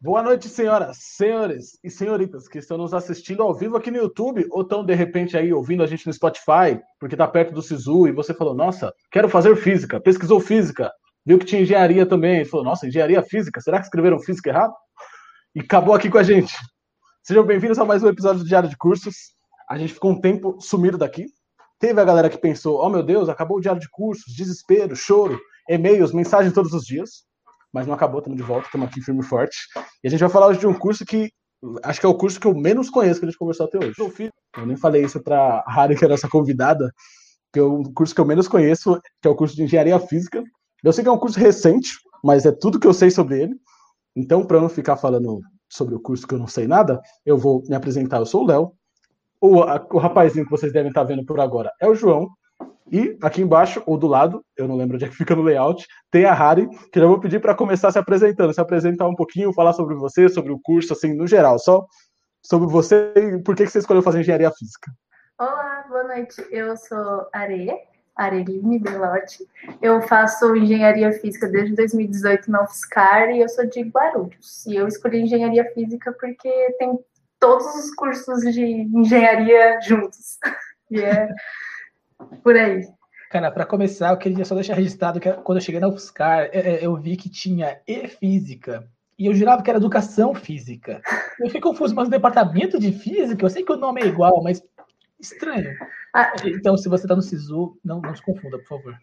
Boa noite, senhoras, senhores e senhoritas que estão nos assistindo ao vivo aqui no YouTube ou estão de repente aí ouvindo a gente no Spotify, porque está perto do Sisu e você falou: "Nossa, quero fazer física". Pesquisou física, viu que tinha engenharia também, falou: "Nossa, engenharia física, será que escreveram física errado?" E acabou aqui com a gente. Sejam bem-vindos a mais um episódio do Diário de Cursos. A gente ficou um tempo sumido daqui. Teve a galera que pensou: "Oh meu Deus, acabou o Diário de Cursos, desespero, choro, e-mails, mensagens todos os dias" mas não acabou, estamos de volta, estamos aqui firme e forte. E a gente vai falar hoje de um curso que acho que é o curso que eu menos conheço que a gente conversou até hoje. Eu, fiz, eu nem falei isso para a Harry, que é a nossa convidada, que é o curso que eu menos conheço, que é o curso de Engenharia Física. Eu sei que é um curso recente, mas é tudo que eu sei sobre ele. Então, para não ficar falando sobre o curso que eu não sei nada, eu vou me apresentar. Eu sou o Léo. O, o rapazinho que vocês devem estar vendo por agora é o João. E aqui embaixo, ou do lado, eu não lembro onde é que fica no layout, tem a Harry, que eu vou pedir para começar se apresentando, se apresentar um pouquinho, falar sobre você, sobre o curso, assim, no geral, só sobre você e por que, que você escolheu fazer engenharia física. Olá, boa noite. Eu sou Are, Areline Belotti. Eu faço engenharia física desde 2018 na UFSCar e eu sou de Guarulhos. E eu escolhi engenharia física porque tem todos os cursos de engenharia juntos. E é por aí. Cara, para começar, eu queria só deixar registrado que quando eu cheguei na UFSCar, é, é, eu vi que tinha e física. E eu jurava que era educação física. Eu fiquei confuso, mas o departamento de física, eu sei que o nome é igual, mas estranho. Ah, então, se você está no SISU, não, não se confunda, por favor.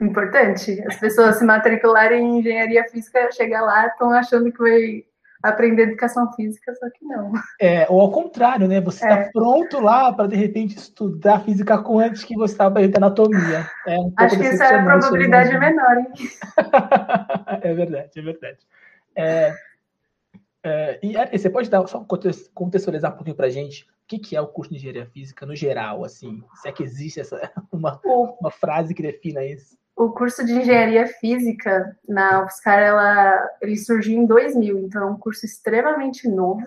Importante. As pessoas se matricularem em engenharia física, chegar lá, estão achando que vai aprender educação física, só que não. É, ou ao contrário, né? Você está é. pronto lá para de repente estudar física quântica que você estava aprendendo anatomia. É um Acho que isso é a probabilidade menor, hein? é verdade, é verdade. É, é, e Ari, você pode dar só contextualizar um pouquinho para a gente o que, que é o curso de engenharia física no geral, assim, se é que existe essa uma, uma frase que defina isso? O curso de engenharia física na UFSCar ela, ele surgiu em 2000, então é um curso extremamente novo.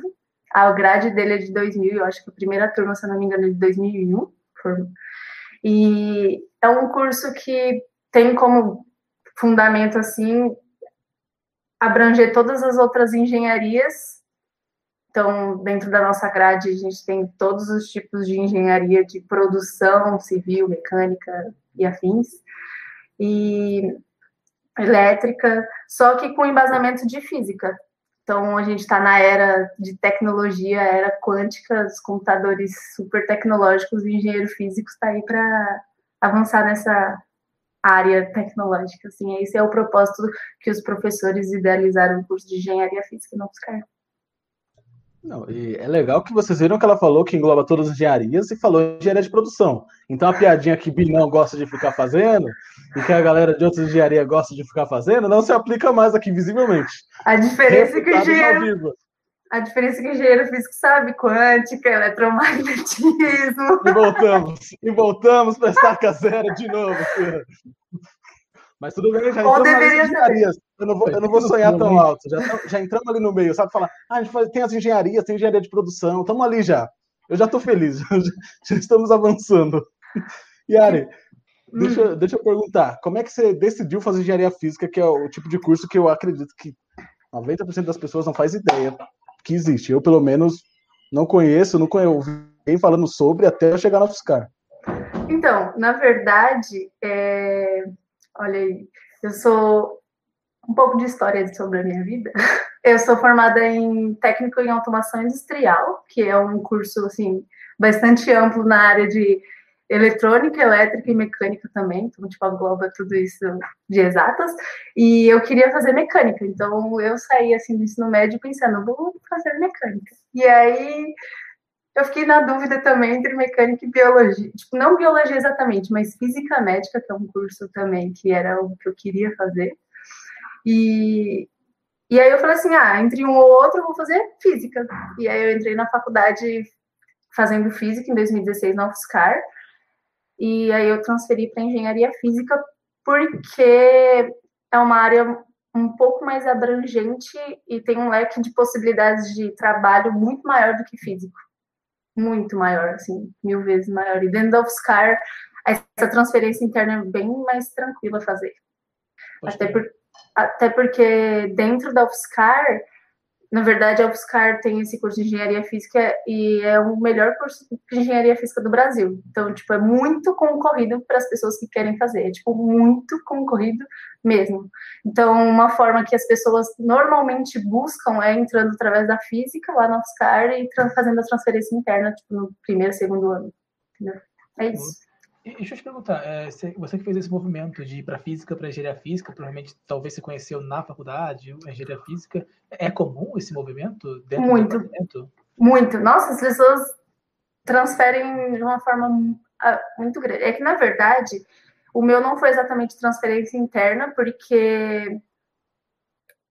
A grade dele é de 2000, eu acho que a primeira turma, se não me engano, é de 2001. E é um curso que tem como fundamento assim abranger todas as outras engenharias. Então, dentro da nossa grade, a gente tem todos os tipos de engenharia de produção, civil, mecânica e afins e elétrica, só que com embasamento de física. Então, a gente está na era de tecnologia, era quântica, os computadores super tecnológicos, o engenheiro físico está aí para avançar nessa área tecnológica. Assim, esse é o propósito que os professores idealizaram o curso de engenharia física no UFSCar. Não, e é legal que vocês viram que ela falou que engloba todas as engenharias e falou engenharia de produção. Então a piadinha que Binão gosta de ficar fazendo e que a galera de outras engenharias gosta de ficar fazendo não se aplica mais aqui visivelmente. A diferença é que o engenheiro, a diferença é que o engenheiro físico sabe quântica, eletromagnetismo. E voltamos, e voltamos para estaca zero de novo. Filho. Mas tudo bem, já entramos nas engenharias. Eu não vou, eu não vou sonhar tão alto. Já, já entramos ali no meio, sabe? Falar, ah, a gente faz, tem as engenharias, tem engenharia de produção, estamos ali já. Eu já estou feliz, já, já, estamos avançando. Yari, deixa, deixa eu perguntar, como é que você decidiu fazer engenharia física, que é o tipo de curso que eu acredito que 90% das pessoas não faz ideia que existe. Eu, pelo menos, não conheço, não conheço ninguém falando sobre até eu chegar na UFSCar. Então, na verdade, é Olha aí, eu sou um pouco de história sobre a minha vida. Eu sou formada em técnico em automação industrial, que é um curso assim bastante amplo na área de eletrônica, elétrica e mecânica também, então tipo engloba tudo isso de exatas. E eu queria fazer mecânica, então eu saí assim do ensino médio pensando, vou fazer mecânica. E aí eu fiquei na dúvida também entre mecânica e biologia. Tipo, não biologia exatamente, mas física médica, que é um curso também que era o que eu queria fazer. E, e aí eu falei assim, ah, entre um ou outro eu vou fazer física. E aí eu entrei na faculdade fazendo física em 2016 na UFSCar. E aí eu transferi para engenharia física porque é uma área um pouco mais abrangente e tem um leque de possibilidades de trabalho muito maior do que físico muito maior, assim, mil vezes maior. E dentro da UFSCar, essa transferência interna é bem mais tranquila fazer. até, por, até porque dentro da UFSCar, na verdade, a UFSCar tem esse curso de engenharia física e é o melhor curso de engenharia física do Brasil. Então, tipo, é muito concorrido para as pessoas que querem fazer. É, tipo, muito concorrido mesmo. Então, uma forma que as pessoas normalmente buscam é entrando através da física lá na UFSCar e fazendo a transferência interna, tipo, no primeiro, segundo ano. Entendeu? É isso. E, deixa eu te perguntar, é, você que fez esse movimento de ir para física, para engenharia física, provavelmente talvez você conheceu na faculdade, a engenharia física, é comum esse movimento dentro muito, do Muito. Nossa, as pessoas transferem de uma forma ah, muito grande. É que, na verdade, o meu não foi exatamente transferência interna, porque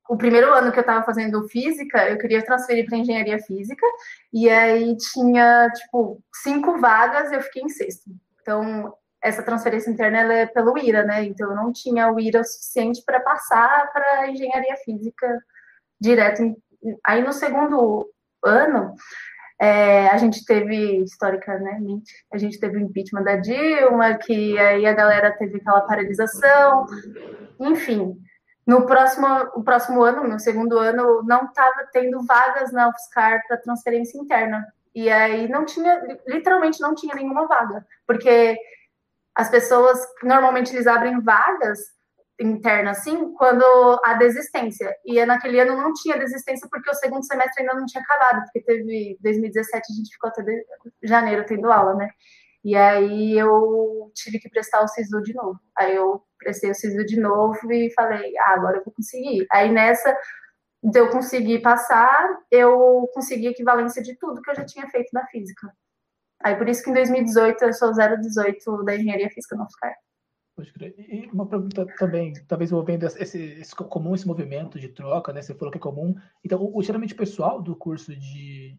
o primeiro ano que eu estava fazendo física, eu queria transferir para engenharia física, e aí tinha, tipo, cinco vagas e eu fiquei em sexto. Então, essa transferência interna é pelo IRA, né? Então, eu não tinha o IRA suficiente para passar para engenharia física direto. Aí, no segundo ano, é, a gente teve, historicamente, a gente teve o impeachment da Dilma, que aí a galera teve aquela paralisação, enfim. No próximo, o próximo ano, no segundo ano, não estava tendo vagas na UFSCar para transferência interna. E aí não tinha, literalmente não tinha nenhuma vaga, porque as pessoas normalmente eles abrem vagas internas assim quando há desistência. E naquele ano não tinha desistência porque o segundo semestre ainda não tinha acabado, porque teve 2017 a gente ficou até janeiro tendo aula, né? E aí eu tive que prestar o SISU de novo. Aí eu prestei o SISU de novo e falei, ah, agora eu vou conseguir. Aí nessa de eu conseguir passar, eu consegui equivalência de tudo que eu já tinha feito na física. Aí por isso que em 2018 eu sou 018 da engenharia física no crer. E uma pergunta também, talvez envolvendo esse, esse, comum esse movimento de troca, né? Você falou que é comum. Então, o, geralmente o pessoal do curso de,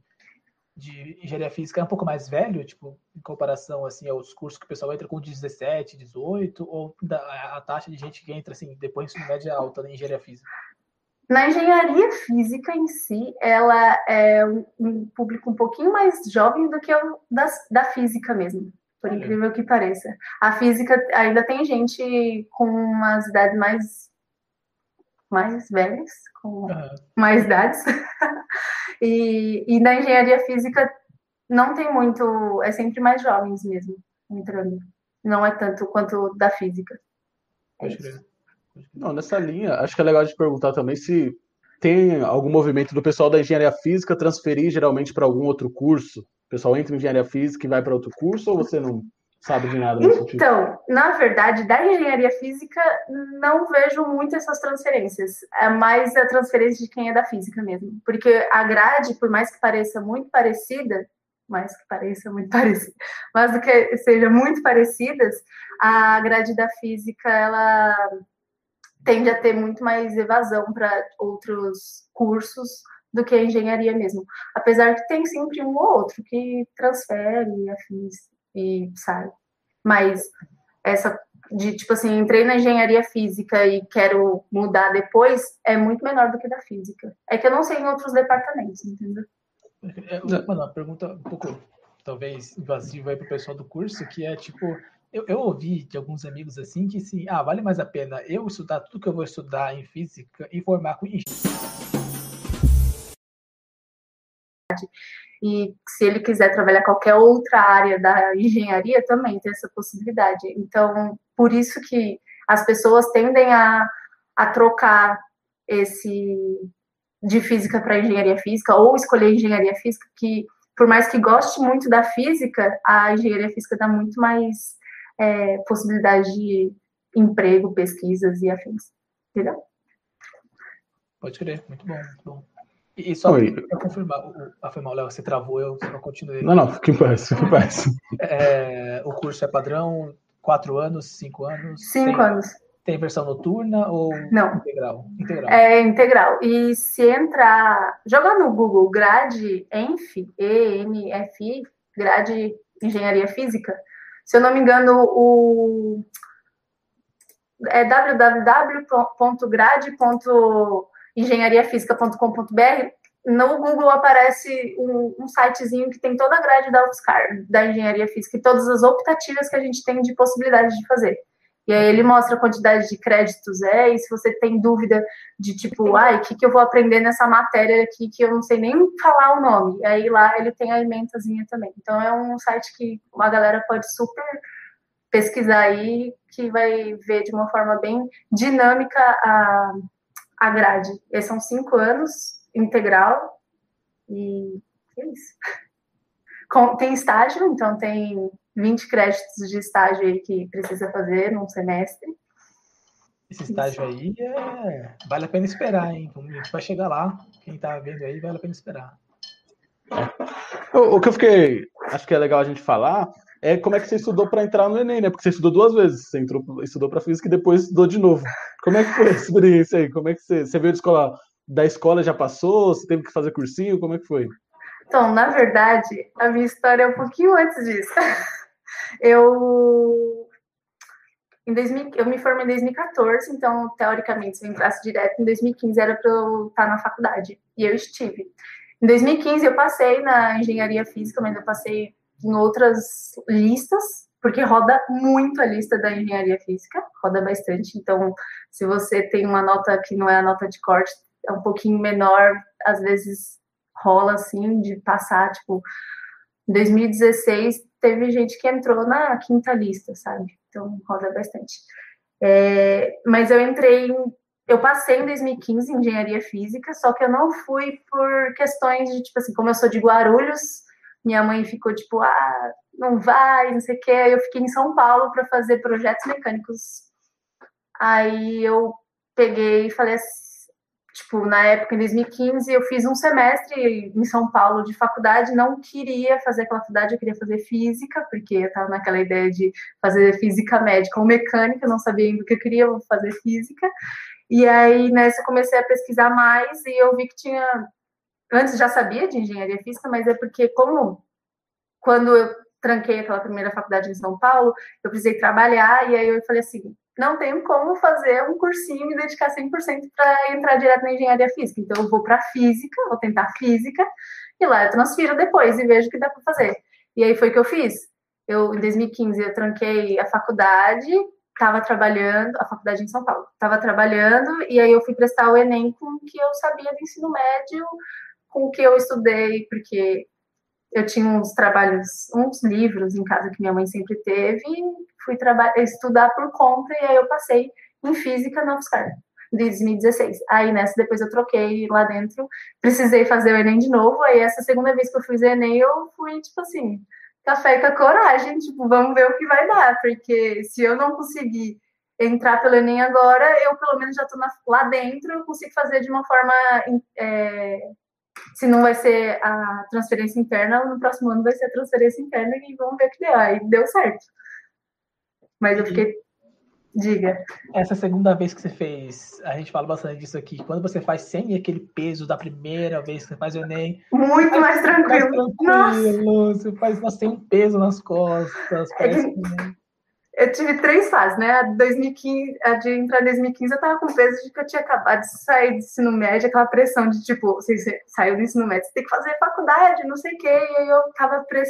de engenharia física é um pouco mais velho, tipo, em comparação assim aos cursos que o pessoal entra com 17, 18, ou da, a taxa de gente que entra assim depois de média alta na engenharia física? Na engenharia física em si, ela é um público um pouquinho mais jovem do que o da, da física mesmo, por incrível que pareça. A física ainda tem gente com umas idades mais mais velhas, com uhum. mais idades. e, e na engenharia física não tem muito, é sempre mais jovens mesmo entrando. Não é tanto quanto da física. É. Não, nessa linha, acho que é legal de perguntar também se tem algum movimento do pessoal da engenharia física transferir geralmente para algum outro curso. O pessoal entra em engenharia física e vai para outro curso, ou você não sabe de nada Então, na verdade, da engenharia física, não vejo muito essas transferências. É mais a transferência de quem é da física mesmo. Porque a grade, por mais que pareça muito parecida, mais que pareça muito parecida, mas do que seja muito parecidas, a grade da física, ela tende a ter muito mais evasão para outros cursos do que a engenharia mesmo. Apesar que tem sempre um ou outro que transfere afins e sai. Mas essa de tipo assim, entrei na engenharia física e quero mudar depois é muito menor do que da física. É que eu não sei em outros departamentos, entendeu? É, uma pergunta um pouco talvez invasiva aí para o pessoal do curso, que é tipo, eu, eu, ouvi de alguns amigos assim que sim, ah, vale mais a pena eu estudar tudo que eu vou estudar em física e formar com e se ele quiser trabalhar qualquer outra área da engenharia também tem essa possibilidade. Então, por isso que as pessoas tendem a, a trocar esse de física para engenharia física ou escolher engenharia física que por mais que goste muito da física, a engenharia física dá muito mais é, possibilidade de emprego, pesquisas e afins. Entendeu? Pode crer, muito bom, muito bom. E, só para confirmar, o, a foi mal, Léo, você travou, eu não continuei. Não, não, que parece, que parece. É, o curso é padrão, quatro anos, cinco anos? Cinco tem, anos. Tem versão noturna ou não. integral? Integral. É integral. E se entrar, joga no Google grade ENF, E-N-F-I, grade Engenharia Física, se eu não me engano, o é www.grade.engenhariafísica.com.br. No Google aparece um, um, sitezinho que tem toda a grade da UFSCar, da engenharia física, e todas as optativas que a gente tem de possibilidade de fazer. E aí ele mostra a quantidade de créditos é, e se você tem dúvida de tipo, ai, o que, que eu vou aprender nessa matéria aqui que eu não sei nem falar o nome. E aí lá ele tem a ementazinha também. Então é um site que a galera pode super pesquisar aí, que vai ver de uma forma bem dinâmica a, a grade. Esses são cinco anos, integral, e é isso. Com, tem estágio, então tem 20 créditos de estágio aí que precisa fazer num semestre. Esse estágio aí é... vale a pena esperar, hein? A gente vai chegar lá. Quem tá vendo aí, vale a pena esperar. O, que eu fiquei, acho que é legal a gente falar, é como é que você estudou para entrar no Enem, né? Porque você estudou duas vezes. Você entrou, estudou para física e depois estudou de novo. Como é que foi a experiência aí? Como é que você, você veio de escola, da escola já passou? Você teve que fazer cursinho? Como é que foi? Então, na verdade, a minha história é um pouquinho antes disso. Eu em 2000, eu me formei em 2014, então, teoricamente, se eu entrasse direto em 2015 era para eu estar na faculdade. E eu estive. Em 2015 eu passei na engenharia física, mas eu passei em outras listas, porque roda muito a lista da engenharia física, roda bastante. Então, se você tem uma nota que não é a nota de corte, é um pouquinho menor, às vezes rola assim de passar, tipo, em 2016 teve gente que entrou na quinta lista, sabe? Então roda bastante. É, mas eu entrei, em, eu passei em 2015 em engenharia física, só que eu não fui por questões de tipo assim, como eu sou de Guarulhos, minha mãe ficou tipo, ah, não vai, não sei o quê. Aí eu fiquei em São Paulo para fazer projetos mecânicos. Aí eu peguei e falei assim, tipo, na época, em 2015, eu fiz um semestre em São Paulo de faculdade, não queria fazer aquela faculdade, eu queria fazer física, porque eu estava naquela ideia de fazer física médica ou mecânica, não sabia ainda o que eu queria, vou fazer física. E aí, nessa, eu comecei a pesquisar mais e eu vi que tinha. Antes já sabia de engenharia física, mas é porque, como quando eu tranquei aquela primeira faculdade em São Paulo, eu precisei trabalhar, e aí eu falei assim: não tenho como fazer um cursinho e me dedicar 100% para entrar direto na engenharia física. Então, eu vou para física, vou tentar física, e lá eu transfiro depois e vejo o que dá para fazer. E aí foi o que eu fiz. Eu, em 2015, eu tranquei a faculdade, estava trabalhando, a faculdade em São Paulo, estava trabalhando, e aí eu fui prestar o Enem com o que eu sabia do ensino médio, com o que eu estudei, porque eu tinha uns trabalhos, uns livros em casa que minha mãe sempre teve, fui estudar por conta e aí eu passei em física na UFSCar, de 2016. Aí nessa depois eu troquei lá dentro, precisei fazer o Enem de novo, aí essa segunda vez que eu fiz o Enem eu fui tipo assim, café com a coragem, tipo, vamos ver o que vai dar, porque se eu não conseguir entrar pelo Enem agora, eu pelo menos já estou lá dentro, eu consigo fazer de uma forma é, se não vai ser a transferência interna, no próximo ano vai ser a transferência interna e vamos ver o que deu. Aí deu certo. Mas eu fiquei. Diga. Essa segunda vez que você fez, a gente fala bastante disso aqui. Quando você faz sem aquele peso da primeira vez que você faz o Enem. Muito mais tranquilo. Mais tranquilo. Você faz sem um peso nas costas. É que... que eu tive três fases, né? A, 2015, a de entrar em 2015 eu tava com peso de que eu tinha acabado de sair do ensino médio, aquela pressão de tipo, você, você saiu do ensino médio, você tem que fazer faculdade, não sei o quê, e aí eu tava, press...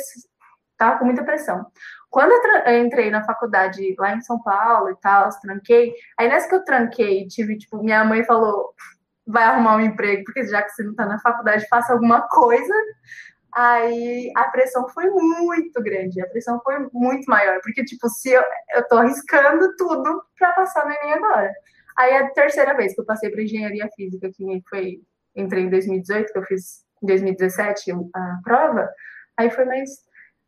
tava com muita pressão. Quando eu, entrei na faculdade lá em São Paulo e tal, tranquei, aí nessa que eu tranquei, tive, tipo, minha mãe falou, vai arrumar um emprego, porque já que você não tá na faculdade, faça alguma coisa aí a pressão foi muito grande, a pressão foi muito maior, porque, tipo, se eu, eu tô arriscando tudo para passar no Enem agora. Aí a terceira vez que eu passei para engenharia física, que foi, entrei em 2018, que eu fiz em 2017 a prova, aí foi mais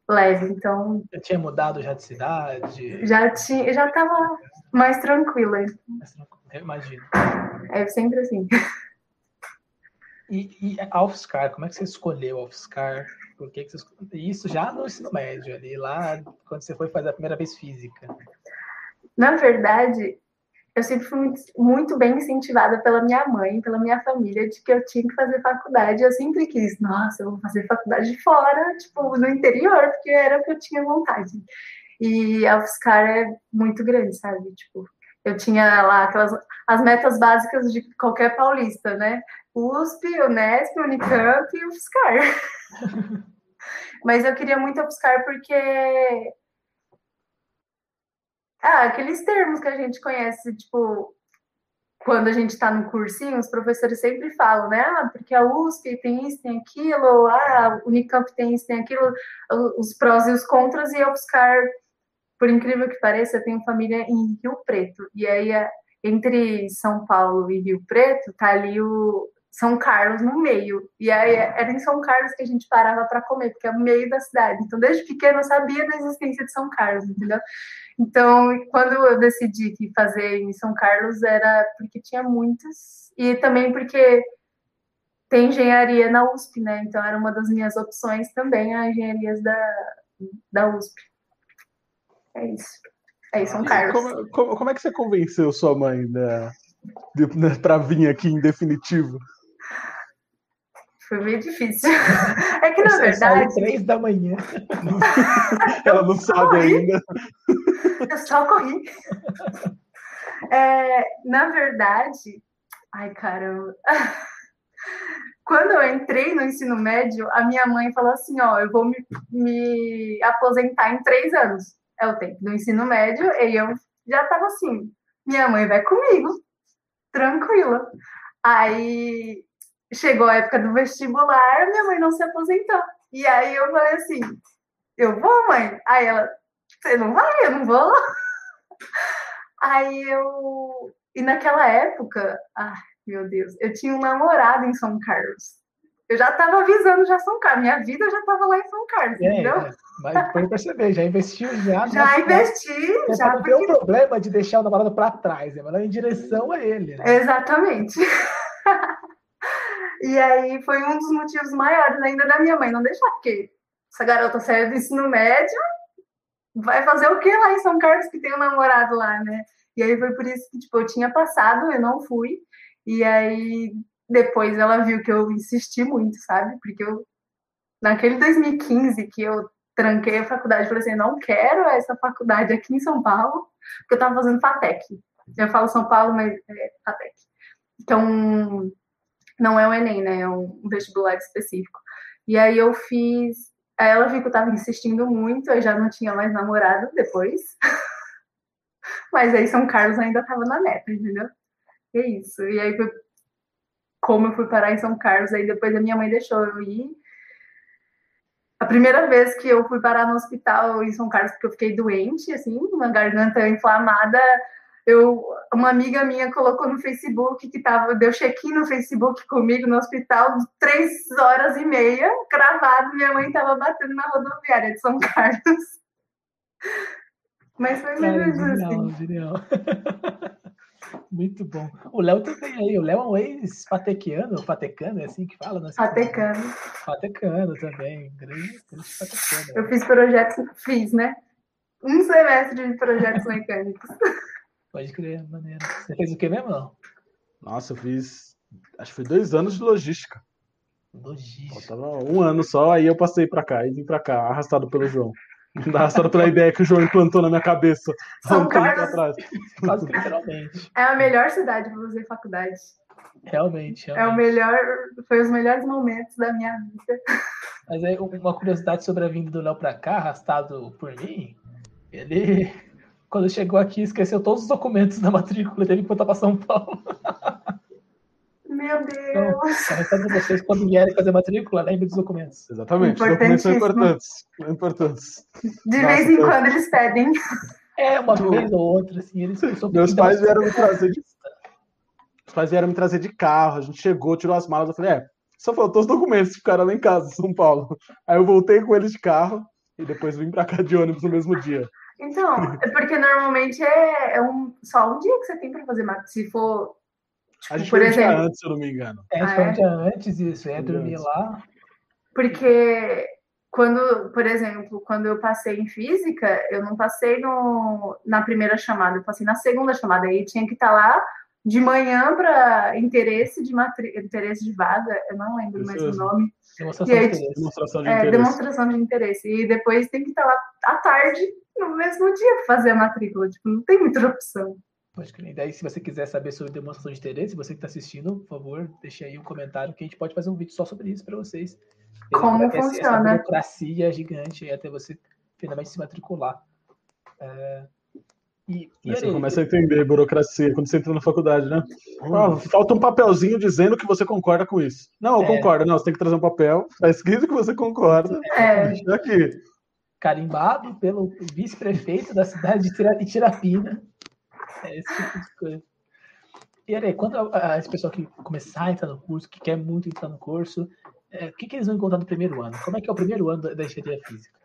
leve, então... Eu tinha mudado já de cidade? Já tinha, já tava mais tranquila. Mais tranquila, eu imagino. É sempre assim. E, e a UFSCar, como é que você escolheu a UFSCar? Por que, que você? Isso já no ensino médio, ali, lá quando você foi fazer a primeira vez física. Na verdade, eu sempre fui muito, bem incentivada pela minha mãe, pela minha família, de que eu tinha que fazer faculdade. Eu sempre quis, nossa, eu vou fazer faculdade fora, tipo, no interior, porque era o que eu tinha vontade. E a UFSCar é muito grande, sabe? Tipo, eu tinha lá aquelas as metas básicas de qualquer paulista, né? USP, Unesp, Unicamp e UFSCar. Mas eu queria muito a UFSCar porque Ah, aqueles termos que a gente conhece, tipo, quando a gente está no cursinho, os professores sempre falam, né? Ah, porque a USP tem isso, tem aquilo, ah, a Unicamp tem isso, tem aquilo, os prós e os contras, e eu buscar, por incrível que pareça, eu tenho família em Rio Preto. E aí, entre São Paulo e Rio Preto, tá ali o São Carlos no meio. E aí era em São Carlos que a gente parava para comer, porque é o meio da cidade. Então, desde pequeno eu sabia da existência de São Carlos, entendeu? Então, quando eu decidi que fazer em São Carlos era porque tinha muitas e também porque tem engenharia na USP, né? Então era uma das minhas opções também a engenharias da, da USP. É isso. É isso, São Carlos. Como, como, como, é que você convenceu sua mãe né, né, para vir aqui em definitivo? Foi meio difícil. É que na verdade. Três da manhã. Ela não sabe ainda. Eu só corri. É, na verdade, ai caramba. Quando eu entrei no ensino médio, a minha mãe falou assim: Ó, eu vou me, me aposentar em três anos. É o tempo do ensino médio, e eu já tava assim: minha mãe vai comigo, tranquila. Aí chegou a época do vestibular, minha mãe não se aposentou. E aí eu falei assim: eu vou, mãe? Aí ela, você não vai? Eu não vou. Aí eu. E naquela época, ai meu Deus, eu tinha um namorado em São Carlos. Eu já estava avisando já São Carlos, minha vida já estava lá em São Carlos, é, entendeu? É. Mas pode perceber, já investiu já. Já investi, já. já não porque... tem o problema de deixar o namorado para trás, é melhor em direção a ele. Né? Exatamente. e aí foi um dos motivos maiores ainda da minha mãe não deixar, porque essa garota saiu do ensino médio, vai fazer o que lá em São Carlos que tem um namorado lá, né? E aí foi por isso que, tipo, eu tinha passado, eu não fui. E aí depois ela viu que eu insisti muito, sabe? Porque eu, naquele 2015 que eu tranquei a faculdade, falei assim, não quero essa faculdade aqui em São Paulo, porque eu tava fazendo FATEC. Eu falo São Paulo, mas é FATEC. Então, não é o Enem, né? É um vestibular específico. E aí eu fiz Aí ela viu que eu tava insistindo muito, eu já não tinha mais namorado depois. Mas aí São Carlos ainda tava na meta, entendeu? E é isso. E aí foi como eu fui parar em São Carlos, aí depois a minha mãe deixou eu ir. A primeira vez que eu fui parar no hospital em São Carlos, porque eu fiquei doente, assim, uma garganta inflamada, eu, uma amiga minha colocou no Facebook que tava, deu check-in no Facebook comigo no hospital, três horas e meia, cravado, minha mãe estava batendo na rodoviária de São Carlos. Mas foi mesmo assim. Genial. Muito bom. O Léo também aí, o Léo é um ex-patequiano, patecano, é assim que fala? Né? Patecano. Patecano também, grande, grande patecano. Eu fiz projetos, fiz, né? Um semestre de projetos mecânicos. Pode crer, maneiro. Você fez o que mesmo, não? Nossa, eu fiz. Acho que foi dois anos de logística. Logística. Faltava um ano só, aí eu passei pra cá e vim pra cá, arrastado pelo João. Arrastado pela ideia que o João implantou na minha cabeça São um Carlos, atrás. Quase literalmente. É a melhor cidade para fazer faculdade. Realmente, realmente. É o melhor, foi os melhores momentos da minha vida. Mas aí, uma curiosidade sobre a vinda do Léo pra cá, arrastado por mim, ele quando chegou aqui, esqueceu todos os documentos da matrícula e voltar para São Paulo. Meu Deus! Então, vocês, quando vierem fazer matrícula, lembre dos documentos. Exatamente, os documentos são importantes. Importantes. De Nossa, vez em eu... quando eles pedem. É, uma vez ou outra, assim, eles Meus pais vieram me trazer de. Os pais vieram me trazer de carro, a gente chegou, tirou as malas, eu falei, é, só faltou os documentos, ficaram lá em casa, em São Paulo. Aí eu voltei com eles de carro e depois vim para cá de ônibus no mesmo dia. Então, é porque normalmente é, é um, só um dia que você tem para fazer mate. Se for. Tipo, Acho por exemplo. Um dia antes, se eu não me engano. É, ah, é? um dia antes isso, é dormir lá. Porque quando, por exemplo, quando eu passei em física, eu não passei no, na primeira chamada, eu passei na segunda chamada. Aí tinha que estar tá lá de manhã para interesse de matri... interesse de vaga, eu não lembro mais o nome. Demonstração, aí, de interesse. demonstração de é, interesse. Demonstração de interesse. E depois tem que estar lá à tarde no mesmo dia fazer a matrícula. Tipo, não tem muita opção. Pode crer. Daí, se você quiser saber sobre demonstração de interesse, você que está assistindo, por favor, deixe aí um comentário que a gente pode fazer um vídeo só sobre isso para vocês. Como funciona? Essa burocracia gigante até você finalmente se matricular. É... E, e você aí, começa a entender burocracia quando você entra na faculdade, né? Hum. Ah, falta um papelzinho dizendo que você concorda com isso. Não, eu é. concordo. Não, você tem que trazer um papel. Tá escrito que você concorda. É. Aqui. Carimbado pelo vice-prefeito da cidade de Tirapina. É esse tipo de coisa. E aí, quando esse pessoal que começar a entrar no curso, que quer muito entrar no curso, é, o que, que eles vão encontrar no primeiro ano? Como é que é o primeiro ano da, da engenharia física?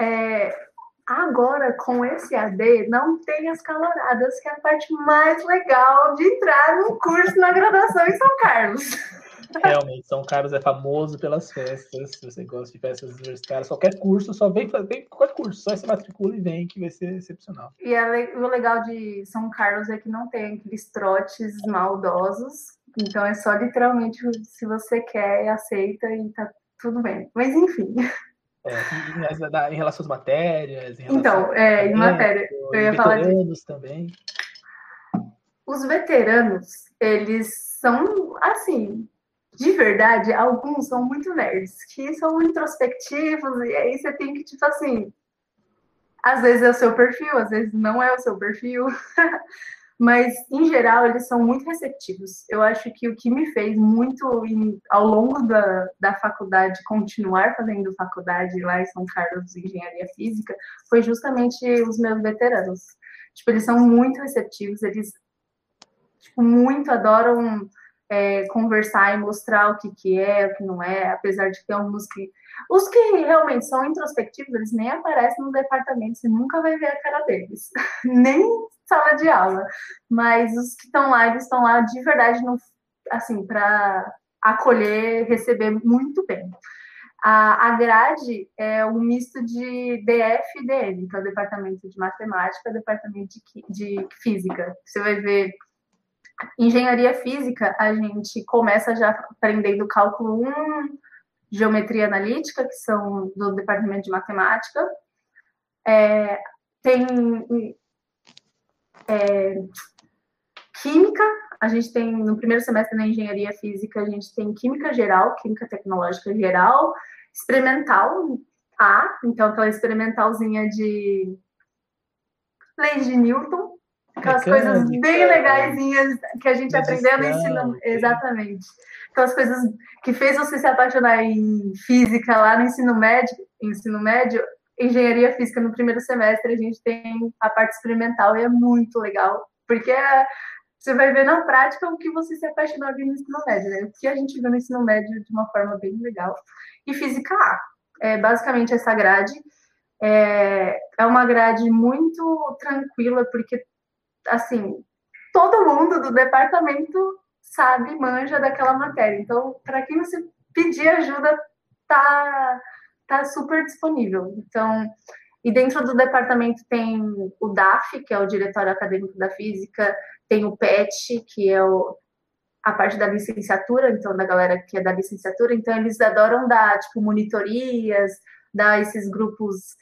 É, Agora, com esse AD, não tem as caloradas, que é a parte mais legal de entrar no curso na graduação em São Carlos. Realmente, São Carlos é famoso pelas festas. Se você gosta de festas universitárias, qualquer curso, só vem, vem qualquer curso, só se matricula e vem, que vai ser excepcional. E é, o legal de São Carlos é que não tem aqueles trotes maldosos. Então é só literalmente se você quer aceita e tá tudo bem. Mas enfim. É, em, relação às matérias. então, é, em matéria, eu ia falar disso. também. Os veteranos, eles são, assim, de verdade, alguns são muito nerds, que são introspectivos, e aí você tem que, tipo assim, às vezes é o seu perfil, às vezes não é o seu perfil. mas em geral eles são muito receptivos. Eu acho que o que me fez muito em, ao longo da, da faculdade continuar fazendo faculdade lá em São Carlos de Engenharia Física foi justamente os meus veteranos. Tipo, eles são muito receptivos, eles tipo, muito adoram é, conversar e mostrar o que, que é, o que não é, apesar de ter alguns que. Os que realmente são introspectivos, eles nem aparecem no departamento, você nunca vai ver a cara deles, nem sala de aula. Mas os que estão lá, eles estão lá de verdade, no, assim, para acolher, receber muito bem. A, a grade é um misto de DF e DN, que é o departamento de matemática, departamento de, de física. Você vai ver engenharia física, a gente começa já aprendendo cálculo 1, geometria analítica, que são do departamento de matemática. É, tem é, química, a gente tem no primeiro semestre na engenharia física, a gente tem química geral, química tecnológica geral, experimental A, então aquela experimentalzinha de leis de Newton, aquelas Mecânica, coisas bem legaisinhas que a gente aprendeu no ensino, exatamente. Aquelas coisas que fez você se apaixonar em física lá no ensino médio, ensino médio, engenharia física no primeiro semestre, a gente tem a parte experimental e é muito legal, porque é, você vai ver na prática o que você se apaixonou no ensino médio, né? O que a gente viu no ensino médio de uma forma bem legal. E física A, é basicamente essa grade. É, é uma grade muito tranquila, porque, assim, todo mundo do departamento sabe, manja daquela matéria. Então, para quem você pedir ajuda, tá está super disponível. Então, e dentro do departamento tem o DAF, que é o Diretório Acadêmico da Física, tem o PET, que é o, a parte da licenciatura, então da galera que é da licenciatura, então eles adoram dar tipo monitorias, dar esses grupos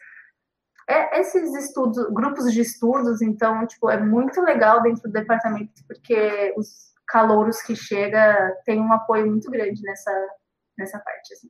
é, esses estudos, grupos de estudos, então, tipo, é muito legal dentro do departamento, porque os calouros que chega têm um apoio muito grande nessa, nessa parte, assim.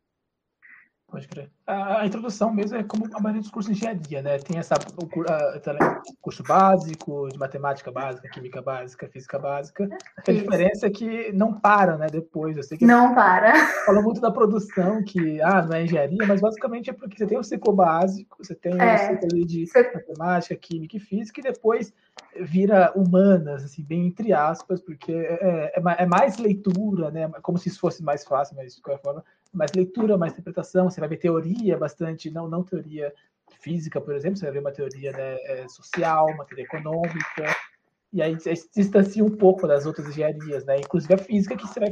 Pode crer. A, a, introdução mesmo é como a maioria dos cursos de engenharia, né? Tem essa, o, a, curso básico, de matemática básica, química básica, física básica. A Isso. diferença é que não para, né? Depois. Eu sei que não para. Falou muito da produção, que ah, não é engenharia, mas basicamente é porque você tem o ciclo básico, você tem é. o ciclo de você... matemática, química e física, e depois vira humanas, assim, bem entre aspas, porque é, é, é mais leitura, né? Como se isso fosse mais fácil, mas de qualquer forma mais leitura, mais interpretação, você vai ver teoria bastante, não, não teoria física, por exemplo, você vai ver uma teoria né, é, social, uma teoria econômica, e aí se distancia um pouco das outras engenharias, né? Inclusive a física, que você vai.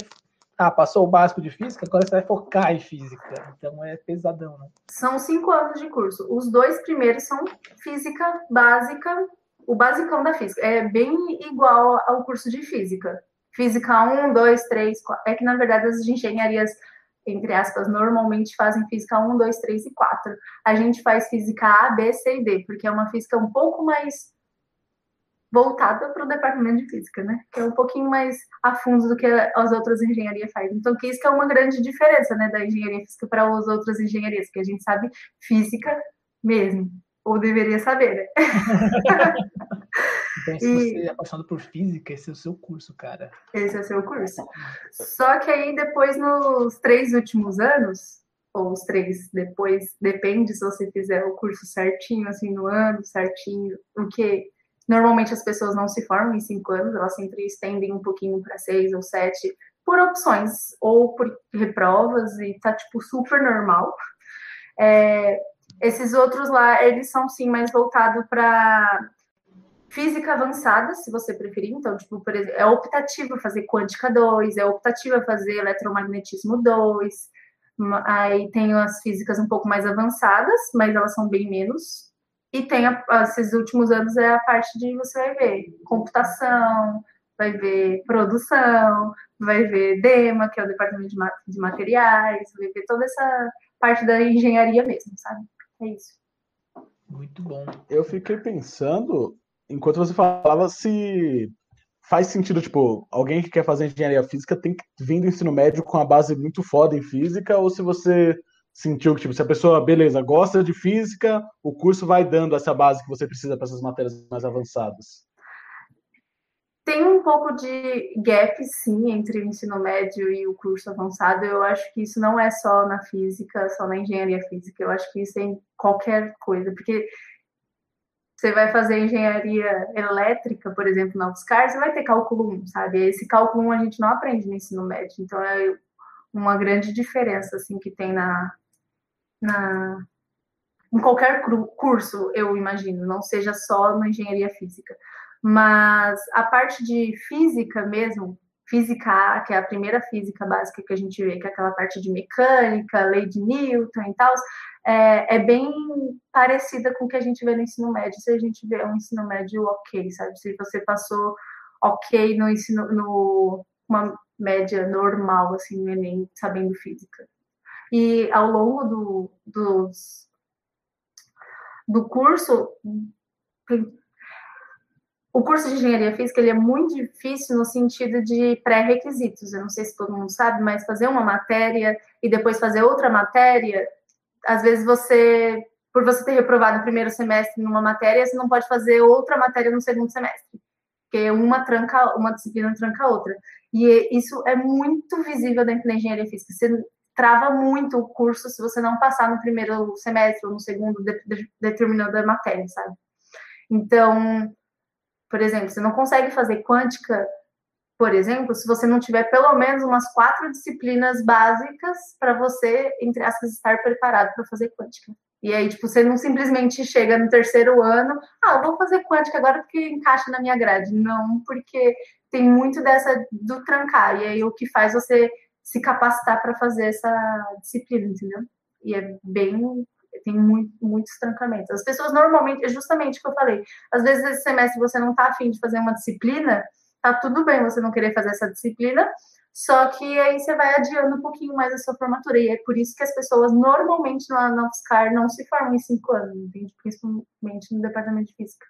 Ah, passou o básico de física, agora você vai focar em física. Então é pesadão, né? São cinco anos de curso. Os dois primeiros são física básica, o basicão da física. É bem igual ao curso de física. Física 1, 2, 3, 4. É que, na verdade, as engenharias entre aspas, normalmente fazem física 1, 2, 3 e 4. A gente faz física A, B, C e D, porque é uma física um pouco mais voltada para o departamento de física, né? Que é um pouquinho mais a fundo do que as outras engenharias fazem. Então, que isso é uma grande diferença, né, da engenharia física para as outras engenharias, que a gente sabe física mesmo. ou deveria saber, né? então, se e... você é apaixonado por física, esse é o seu curso, cara. Esse é o seu curso. Só que aí, depois, nos três últimos anos, ou os três depois, depende se você fizer o curso certinho, assim, no ano, certinho, o que normalmente as pessoas não se formam em cinco anos, elas sempre estendem um pouquinho para seis ou sete, por opções, ou por reprovas, e tá, tipo, super normal. É, esses outros lá, eles são sim mais voltados para física avançada, se você preferir. Então, tipo, por exemplo, é optativo fazer quântica 2, é optativo fazer eletromagnetismo 2. Aí tem as físicas um pouco mais avançadas, mas elas são bem menos. E tem a, esses últimos anos é a parte de você vai ver computação, vai ver produção, vai ver DEMA, que é o departamento de, de materiais, vai ver toda essa parte da engenharia mesmo, sabe? É isso. Muito bom. Eu fiquei pensando, enquanto você falava, se faz sentido, tipo, alguém que quer fazer engenharia física tem que vir do ensino médio com a base muito foda em física, ou se você sentiu que, tipo, se a pessoa, beleza, gosta de física, o curso vai dando essa base que você precisa para essas matérias mais avançadas? Tem um pouco de gap, sim, entre o ensino médio e o curso avançado. Eu acho que isso não é só na física, só na engenharia física. Eu acho que isso é em qualquer coisa, porque você vai fazer engenharia elétrica, por exemplo, na UFSCar, você vai ter cálculo 1, sabe? Esse cálculo 1 a gente não aprende no ensino médio, então é uma grande diferença, assim, que tem na, na em qualquer curso, eu imagino, não seja só na engenharia física. Mas a parte de física mesmo, física A, que é a primeira física básica que a gente vê, que é aquela parte de mecânica, lei de Newton e tal, é, é, bem parecida com o que a gente vê no ensino médio, se a gente vê um ensino médio ok, sabe? Se você passou ok no ensino, no, uma média normal, assim, no Enem, sabendo física. E ao longo do, dos, do curso, o curso de engenharia física ele é muito difícil no sentido de pré-requisitos. Eu não sei se todo mundo sabe, mas fazer uma matéria e depois fazer outra matéria, às vezes você, por você ter reprovado no primeiro semestre numa matéria, você não pode fazer outra matéria no segundo semestre, porque uma tranca, uma disciplina tranca a outra. E isso é muito visível dentro da engenharia física. Você trava muito o curso se você não passar no primeiro semestre ou no segundo, de, de, determinando a matéria, sabe? Então, por exemplo, você não consegue fazer quântica, por exemplo, se você não tiver pelo menos umas quatro disciplinas básicas para você, entre aspas, estar preparado para fazer quântica. E aí, tipo, você não simplesmente chega no terceiro ano, ah, vou fazer quântica agora porque encaixa na minha grade. Não, porque tem muito dessa do trancar. E aí, o que faz você se capacitar para fazer essa disciplina, entendeu? E é bem tem muito, muitos trancamentos. As pessoas normalmente, é justamente o que eu falei, às vezes esse semestre você não está afim de fazer uma disciplina, tá tudo bem você não querer fazer essa disciplina, só que aí você vai adiando um pouquinho mais a sua formatura, e é por isso que as pessoas normalmente na, na UFSCar não se formam em cinco anos, entende? Principalmente no departamento de física.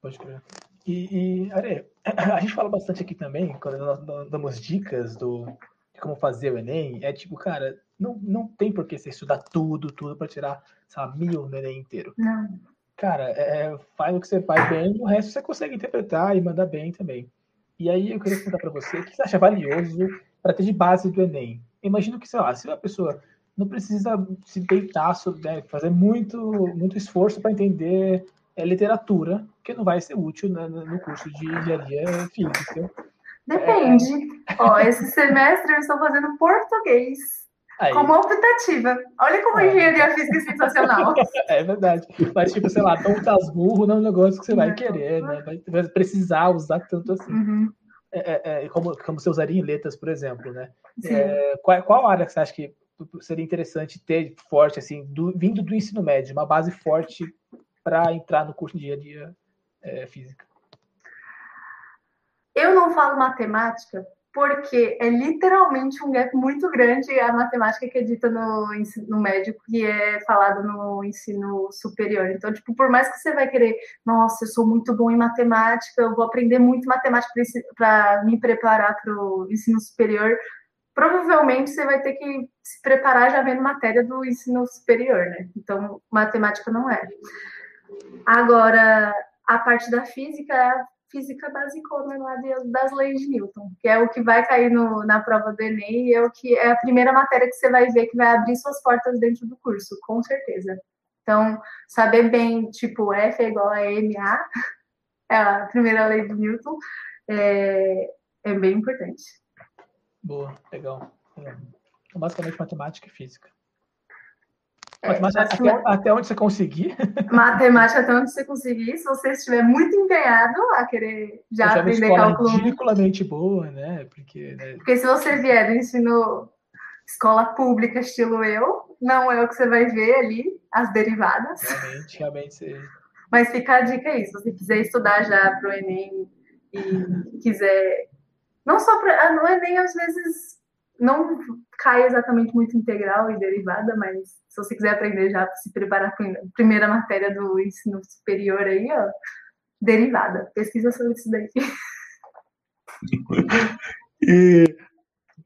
Pode crer. E, e Are, a gente fala bastante aqui também, quando nós damos dicas do, de como fazer o Enem, é tipo, cara, não, não tem por que você estudar tudo, tudo para tirar, sabe, mil no Enem inteiro. Não. Cara, é, é, faz o que você faz bem, o resto você consegue interpretar e mandar bem também. E aí eu queria perguntar para você, o que você acha valioso para ter de base do Enem? Imagino que, sei lá, se uma pessoa não precisa se deitar, né, fazer muito, muito esforço para entender é, literatura, que não vai ser útil né, no curso de engenharia física. Depende. É... Ó, esse semestre eu estou fazendo português. Aí. Como optativa. Olha como a é. engenharia física é sensacional. É verdade. Mas, tipo, sei lá, tão tasburro não é um negócio que você vai querer, né? Vai precisar usar tanto assim. Uhum. É, é, é, como, como você usaria em letras, por exemplo, né? É, qual, qual área que você acha que seria interessante ter forte, assim, do, vindo do ensino médio, uma base forte para entrar no curso de engenharia é, física? Eu não falo matemática porque é literalmente um gap muito grande a matemática que é dita no ensino médio que é falada no ensino superior. Então, tipo, por mais que você vai querer, nossa, eu sou muito bom em matemática, eu vou aprender muito matemática para me preparar para o ensino superior, provavelmente você vai ter que se preparar já vendo matéria do ensino superior, né? Então, matemática não é. Agora, a parte da física é física basicona lá das leis de Newton, que é o que vai cair no, na prova do Enem e é o que é a primeira matéria que você vai ver que vai abrir suas portas dentro do curso, com certeza. Então, saber bem, tipo, F é igual a MA, é a primeira lei de Newton, é, é bem importante. Boa, legal. É. Basicamente matemática e física. É, matemática até, até, onde você conseguir. Matemática até onde você conseguir. Se você estiver muito empenhado a querer já aprender cálculo. ridiculamente boa, né? Porque, né? Porque se você vier do ensino escola pública, estilo eu, não é o que você vai ver ali, as derivadas. Realmente, realmente. Você... Mas fica a dica aí, se você quiser estudar já para o Enem e quiser. Não só para. No Enem, às vezes, não cai exatamente muito integral e derivada, mas se você quiser aprender já se preparar para a primeira matéria do ensino superior aí, ó, derivada. Pesquisa sobre isso daí. e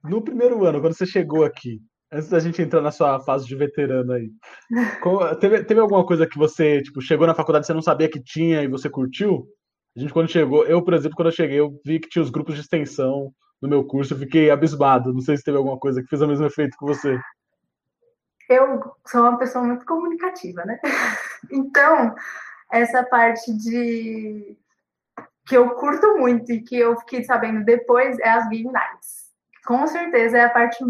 no primeiro ano, quando você chegou aqui, antes da gente entrar na sua fase de veterano aí, teve, teve alguma coisa que você, tipo, chegou na faculdade e você não sabia que tinha e você curtiu? A gente, quando chegou, eu, por exemplo, quando eu cheguei, eu vi que tinha os grupos de extensão no meu curso, eu fiquei abismado. Não sei se teve alguma coisa que fez o mesmo efeito que você. Eu sou uma pessoa muito comunicativa, né? Então, essa parte de que eu curto muito e que eu fiquei sabendo depois é as game nights. Com certeza é a parte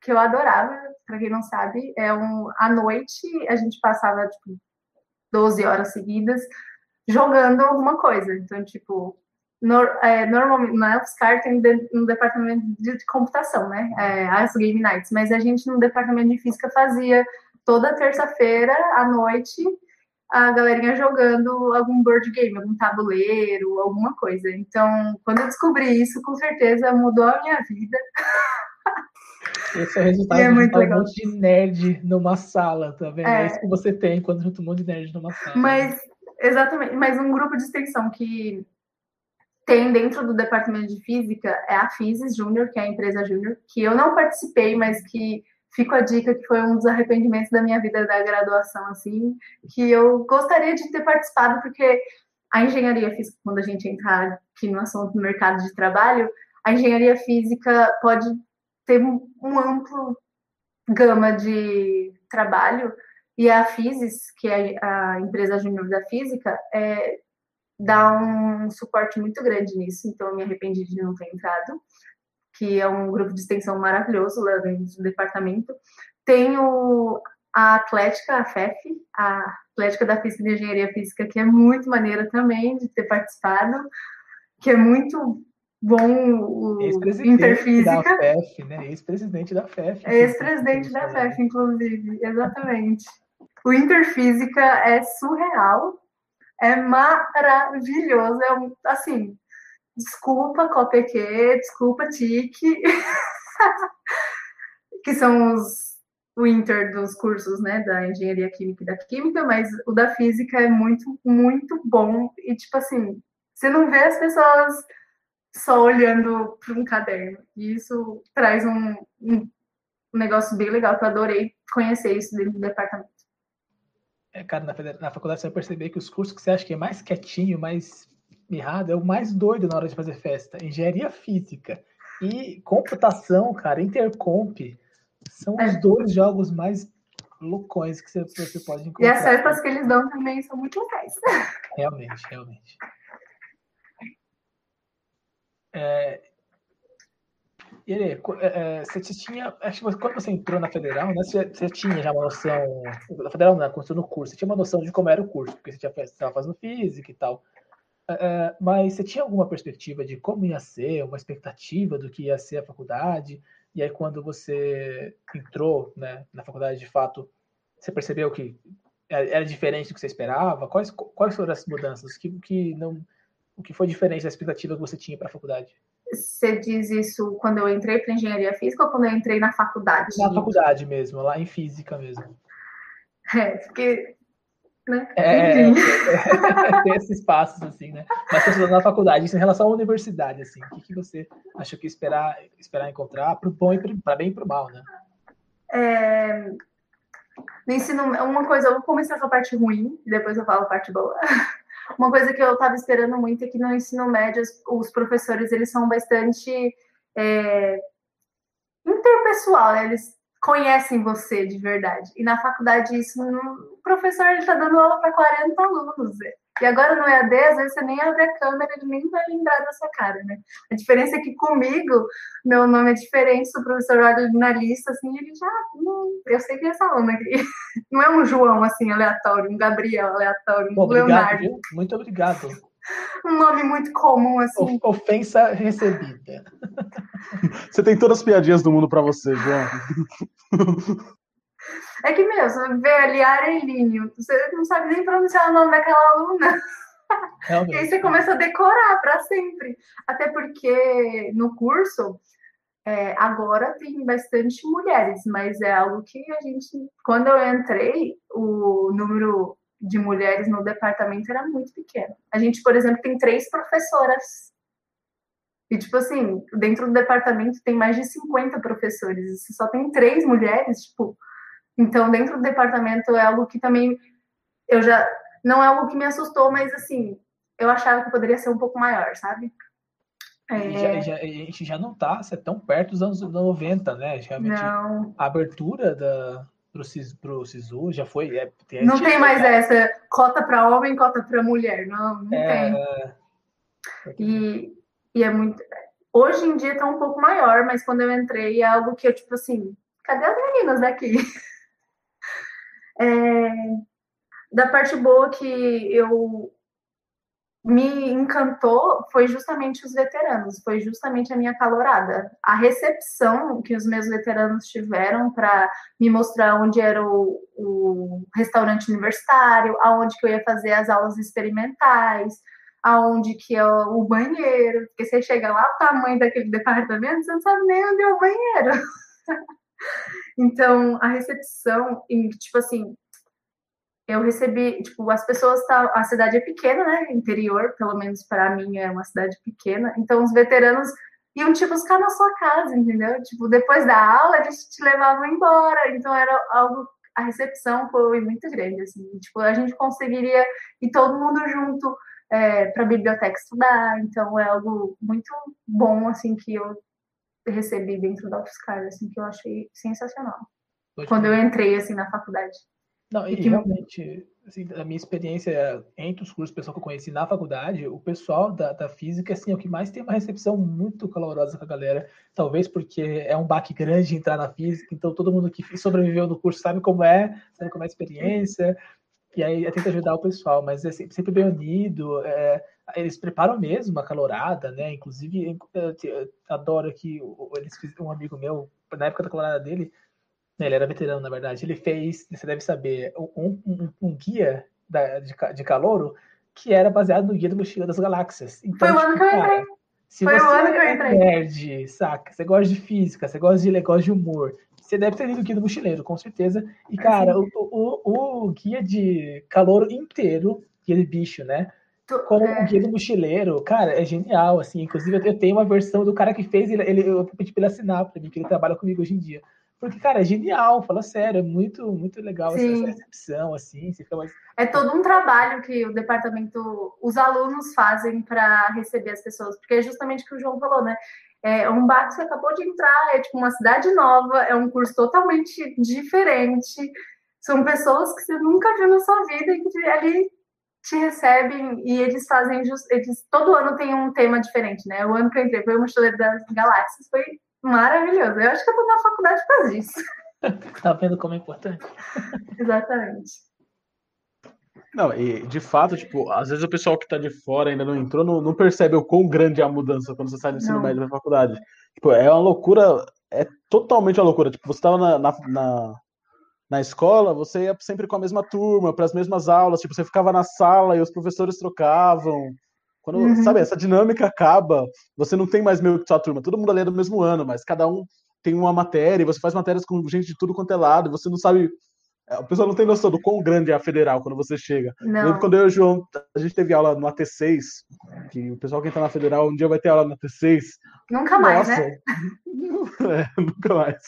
que eu adorava, para quem não sabe, é um à noite a gente passava tipo 12 horas seguidas jogando alguma coisa. Então, tipo, normalmente na UFSCar tem de, um departamento de, de computação, né? É, as Game Nights, mas a gente no departamento de física fazia toda terça-feira à noite a galerinha jogando algum board game, algum tabuleiro, alguma coisa. Então, quando eu descobri isso, com certeza mudou a minha vida. Esse é o resultado é de um monte de nerd numa sala, tá vendo? É, é isso que você tem quando junta um monte de nerd numa sala. Mas, exatamente, mas um grupo de extensão que tem dentro do departamento de física é a Physis Júnior, que é a empresa Júnior, que eu não participei, mas que fico a dica que foi um dos arrependimentos da minha vida da graduação, assim, que eu gostaria de ter participado, porque a engenharia física, quando a gente entrar aqui no assunto do mercado de trabalho, a engenharia física pode ter um amplo gama de trabalho, e a Physis, que é a empresa júnior da física, é, dá um suporte muito grande nisso, então eu me arrependi de não ter entrado, que é um grupo de extensão maravilhoso lá dentro do departamento. Tem o, a Atlética, a FEF, a Atlética da Física e Engenharia Física, que é muito maneira também de ter participado, que é muito bom o Interfísica. da FEF, né? Ex-presidente da FEF. Ex-presidente da FEF, inclusive, exatamente. O Interfísica é surreal, é maravilhoso. É um, assim, desculpa COPQ, desculpa TIC, que são os o inter dos cursos, né, da engenharia química e da química, mas o da física é muito, muito bom e tipo assim, você não vê as pessoas só olhando para um caderno. E isso traz um, um negócio bem legal que eu adorei conhecer isso dentro do departamento. É, cara, na, na faculdade você vai perceber que os cursos que você acha que é mais quietinho, mais mirrado, é o mais doido na hora de fazer festa. Engenharia física e computação, cara, intercomp, são é. os dois jogos mais loucões que você, você pode encontrar. E as festas que eles dão também são muito legais. Realmente, realmente. É, ele, é, é, você tinha, acho que quando você entrou na federal, né, você, você tinha já uma noção, na federal não, quando você no curso, você tinha uma noção de como era o curso, porque você estava fazendo física e tal. É, é, mas você tinha alguma perspectiva de como ia ser, uma expectativa do que ia ser a faculdade? E aí quando você entrou né, na faculdade, de fato, você percebeu que era diferente do que você esperava? Quais, quais foram as mudanças? O que, que, não, o que foi diferente da expectativa que você tinha para a faculdade? Você diz isso quando eu entrei para engenharia física ou quando eu entrei na faculdade? Na faculdade mesmo, lá em física mesmo. É, porque né? É, é, é, tem esses passos, assim, né? Mas você na faculdade, isso em relação à universidade, assim, o que, que você achou que esperar, esperar encontrar para o bom e para bem e para o mal, né? É, no ensino, uma coisa, eu vou começar com a parte ruim, depois eu falo a parte boa. Uma coisa que eu estava esperando muito é que no ensino médio os professores eles são bastante é, interpessoal, né? eles conhecem você de verdade. E na faculdade isso, o professor está dando aula para 40 alunos. E agora no EAD, às vezes você nem abre a câmera, ele nem vai lembrar da sua cara, né? A diferença é que comigo, meu nome é diferente, se o professor olha na lista, assim, ele já, hum, eu sei que é essa aluna aqui. Não é um João, assim, aleatório, um Gabriel aleatório, um obrigado, Leonardo. Viu? Muito obrigado. Um nome muito comum, assim. Ofensa recebida. Você tem todas as piadinhas do mundo para você, João. É que, meu, você vê ali Arelíneo, você não sabe nem pronunciar o nome daquela aluna. Realmente. E aí você começa a decorar para sempre. Até porque no curso, é, agora tem bastante mulheres, mas é algo que a gente. Quando eu entrei, o número de mulheres no departamento era muito pequeno. A gente, por exemplo, tem três professoras. E, tipo assim, dentro do departamento tem mais de 50 professores. E se só tem três mulheres, tipo, então, dentro do departamento é algo que também eu já não é algo que me assustou, mas assim, eu achava que poderia ser um pouco maior, sabe? É... Já, já, a gente já não está é tão perto dos anos 90, né? Realmente, não. a abertura da, pro, Cis, pro SISU já foi. É, tem, não tem mais é, essa cota para homem, cota para mulher, não, não é, tem. E, e é muito. Hoje em dia está um pouco maior, mas quando eu entrei é algo que eu, tipo assim, cadê as meninas daqui? É, da parte boa que eu me encantou foi justamente os veteranos, foi justamente a minha calorada. A recepção que os meus veteranos tiveram para me mostrar onde era o, o, restaurante universitário, aonde que eu ia fazer as aulas experimentais, aonde que é o banheiro, porque você chega lá, o tamanho daquele departamento, você não sabe nem onde é o banheiro. Então, a recepção, tipo assim, eu recebi, tipo, as pessoas tá, a cidade é pequena, né? Interior, pelo menos para mim é uma cidade pequena. Então, os veteranos iam te buscar na sua casa, entendeu? Tipo, depois da aula, eles te levavam embora. Então, era algo a recepção foi muito grande, assim. Tipo, a gente conseguiria ir todo mundo junto é, para a biblioteca estudar. Então, é algo muito bom, assim, que eu recebi dentro da UFSCar, assim, que eu achei sensacional. Pode quando eu entrei, assim, na faculdade. Não, e, e que... realmente, assim, a minha experiência entre os cursos pessoal que eu conheci na faculdade, o pessoal da, da física, assim, é o que mais tem uma recepção muito calorosa com a galera, talvez porque é um baque grande entrar na física, então todo mundo que sobreviveu no curso sabe como é, sabe como é a experiência, e aí tenta ajudar o pessoal, mas é sempre, sempre bem unido, é, eles preparam mesmo a calorada, né? Inclusive, eu, eu adoro que eles fizeram um amigo meu, na época da calorada dele, né, ele era veterano, na verdade, ele fez, você deve saber, um, um, um guia da, de, de calouro que era baseado no guia do Mochila das Galáxias. Então, Foi o ano tipo, que eu entrei. Se Foi você o ano que eu é entrei. nerd, saca? Você gosta de física, você gosta de negócio de humor, você deve ter lido o guia do mochileiro, com certeza. E, cara, o, o, o guia de calor inteiro, guia de bicho, né? Como é. o guia do mochileiro, cara, é genial, assim. Inclusive, eu tenho uma versão do cara que fez, ele, ele eu pedi pra ele assinar pra mim, que ele trabalha comigo hoje em dia. Porque, cara, é genial, fala sério, é muito, muito legal essa, essa recepção, assim. Mais... É todo um trabalho que o departamento, os alunos fazem para receber as pessoas, porque é justamente o que o João falou, né? É um bar que você acabou de entrar, é tipo uma cidade nova, é um curso totalmente diferente. São pessoas que você nunca viu na sua vida e que ali te recebem e eles fazem just, eles todo ano tem um tema diferente, né? O ano que eu entrei foi o Mochileiro das Galáxias, foi maravilhoso. Eu acho que eu tô na faculdade por isso. tá vendo como é importante? Exatamente. Não, e de fato, tipo, às vezes o pessoal que tá de fora ainda não entrou, não, não percebe o quão grande é a mudança quando você sai do ensino não. médio pra faculdade. Tipo, é uma loucura, é totalmente uma loucura. Tipo, você tava na, na, na na escola, você ia sempre com a mesma turma, para as mesmas aulas, tipo, você ficava na sala e os professores trocavam. Quando, uhum. sabe, essa dinâmica acaba, você não tem mais meio que sua turma, todo mundo ali é do mesmo ano, mas cada um tem uma matéria, e você faz matérias com gente de tudo quanto é lado, você não sabe O pessoal não tem noção do quão grande é a federal quando você chega. Não. Quando eu e o João, a gente teve aula no AT6, que o pessoal que entra na federal um dia vai ter aula no AT6. Nunca mais, Nossa, né? é, nunca mais.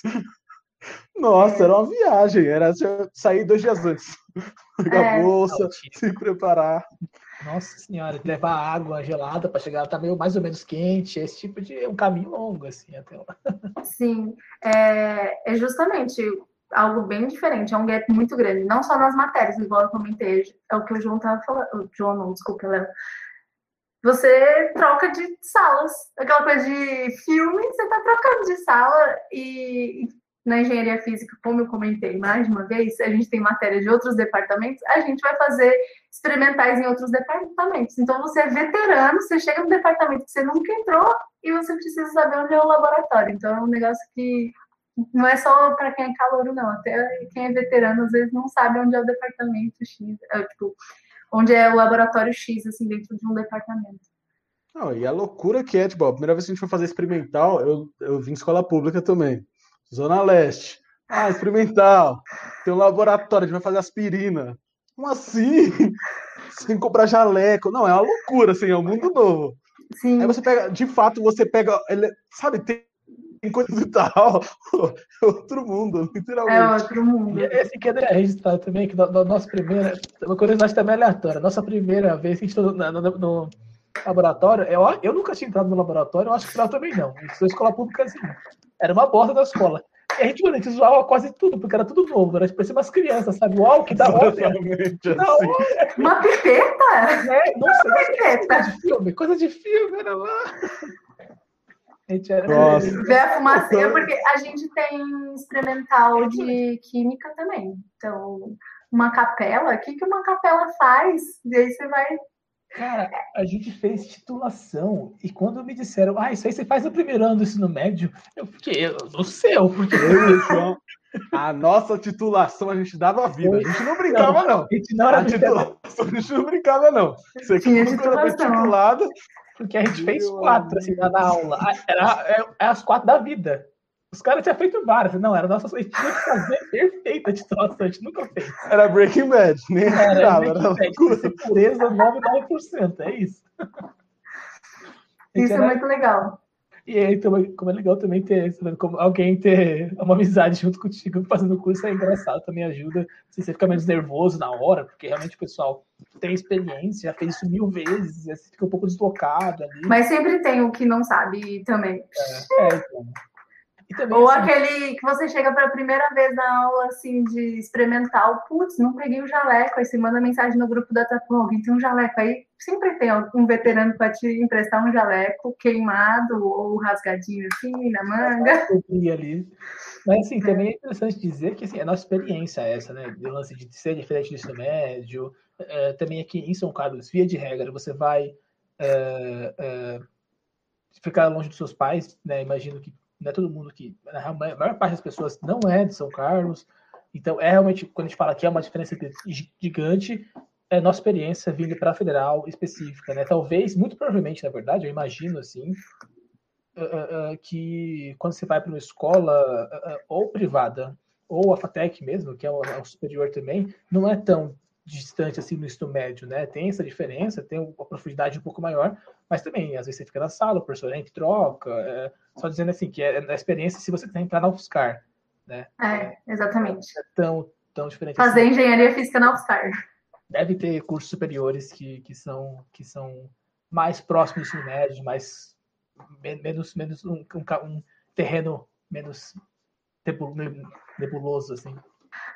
Nossa, era uma viagem, era sair dois dias antes. Pegar É. a bolsa, Não, tipo, se preparar. Nossa senhora, levar água gelada para chegar, tá meio mais ou menos quente, esse tipo de é um caminho longo assim até lá. Sim, é, é justamente algo bem diferente, é um gap muito grande, não só nas matérias, igual eu comentei, é o que o João estava falando, o João não, desculpa, Léo. Você troca de salas, aquela coisa de filme, você tá trocando de sala e na engenharia física, como eu comentei mais uma vez, a gente tem matéria de outros departamentos, a gente vai fazer experimentais em outros departamentos. Então você é veterano, você chega no departamento que você nunca entrou e você precisa saber onde é o laboratório. Então é um negócio que não é só para quem é calouro, não. Até quem é veterano às vezes não sabe onde é o departamento X, é, tipo, onde é o laboratório X, assim, dentro de um departamento. Não, e a loucura que é, tipo, a primeira vez que a gente foi fazer experimental, eu, eu vim escola pública também. Zona Leste. Ah, experimental. Tem um laboratório, a gente vai fazer aspirina. Como assim? Você tem que comprar jaleco. Não, é uma loucura, assim, é um mundo novo. Sim, Aí você pega, de fato, você pega, ele- sabe, tem, tem coisa e tal. É outro mundo, é literalmente. outro mundo. E esse que é registrado também, que no, no- nossa primeira, uma curiosidade também aleatória, nossa primeira vez que a gente entrou no, no- no laboratório, eu, eu nunca tinha entrado no laboratório, eu acho que lá também não, isso é escola pública assim, era uma borda da escola. E a gente, mano, a gente zoava quase tudo, porque era tudo novo, era tipo, parecia umas crianças, sabe? Uau, que da hora! Da assim. hora, Uma pipeta? né? Nossa, nossa, Pipeta. coisa de filme, coisa de filme, era lá. A gente era. Nossa. Ver a fumacinha, porque a gente tem experimental de química também. Então, uma capela, o que, que uma capela faz? E aí você vai. Cara, a gente fez titulação e quando me disseram, ah, isso aí você faz no primeiro ano do ensino médio, eu fiquei, eu não sei, porque Eu e o João, a nossa titulação a gente dava vida. A gente não brincava, não. a gente não era A titulação a gente não brincava, não. Você Tinha quando foi titulado, porque a gente fez quatro assim, na, na aula. Ah, Era, é, é as quatro da vida. Os caras tinham feito várias, não, era nossa, a gente tinha que fazer perfeita a titulação, a gente nunca fez. era Breaking Bad. Nem Era, era, era loucura. pureza 99%, é isso. Isso é era- muito legal. E aí, também, como é legal também ter, como alguém ter uma amizade junto contigo fazendo curso é engraçado, também ajuda. Se você fica menos nervoso na hora, porque realmente o pessoal tem experiência, já fez isso mil vezes, você fica um pouco deslocado ali. Mas sempre tem o que não sabe também. É, então. Também, Ou assim, aquele que você chega pela primeira vez na aula assim de experimental, putz, não peguei o jaleco, aí você manda mensagem no grupo da alguém tem um jaleco aí, sempre tem um veterano para te emprestar um jaleco queimado ou rasgadinho assim na manga. ali. Mas assim, também é interessante dizer que assim, a nossa experiência é essa, né? De lance de ser diferente do ensino médio. é, também aqui em São Carlos, via de regra, você vai é, é, ficar longe dos seus pais, né? Imagino que não é todo mundo que. A maior parte das pessoas não é de São Carlos. Então, é realmente, quando a gente fala que é uma diferença gigante, é nossa experiência vindo para a federal específica, né? Talvez, muito provavelmente, na verdade, eu imagino assim, uh, uh, que quando você vai para uma escola ou privada ou a FATEC mesmo, que é é o, superior também, não é tão distante assim no ensino médio, né? Tem essa diferença, tem uma profundidade um pouco maior, mas também, às vezes você fica na sala, o professor entra troca, é, só dizendo assim, que é na experiência se você entrar na UFSCar, né? É, exatamente. É tão, tão diferente Fazer assim. engenharia física na UFSCar. Deve ter cursos superiores que, que, são, que são mais próximos do ensino médio, mais menos, menos um, um, um terreno menos nebuloso, assim.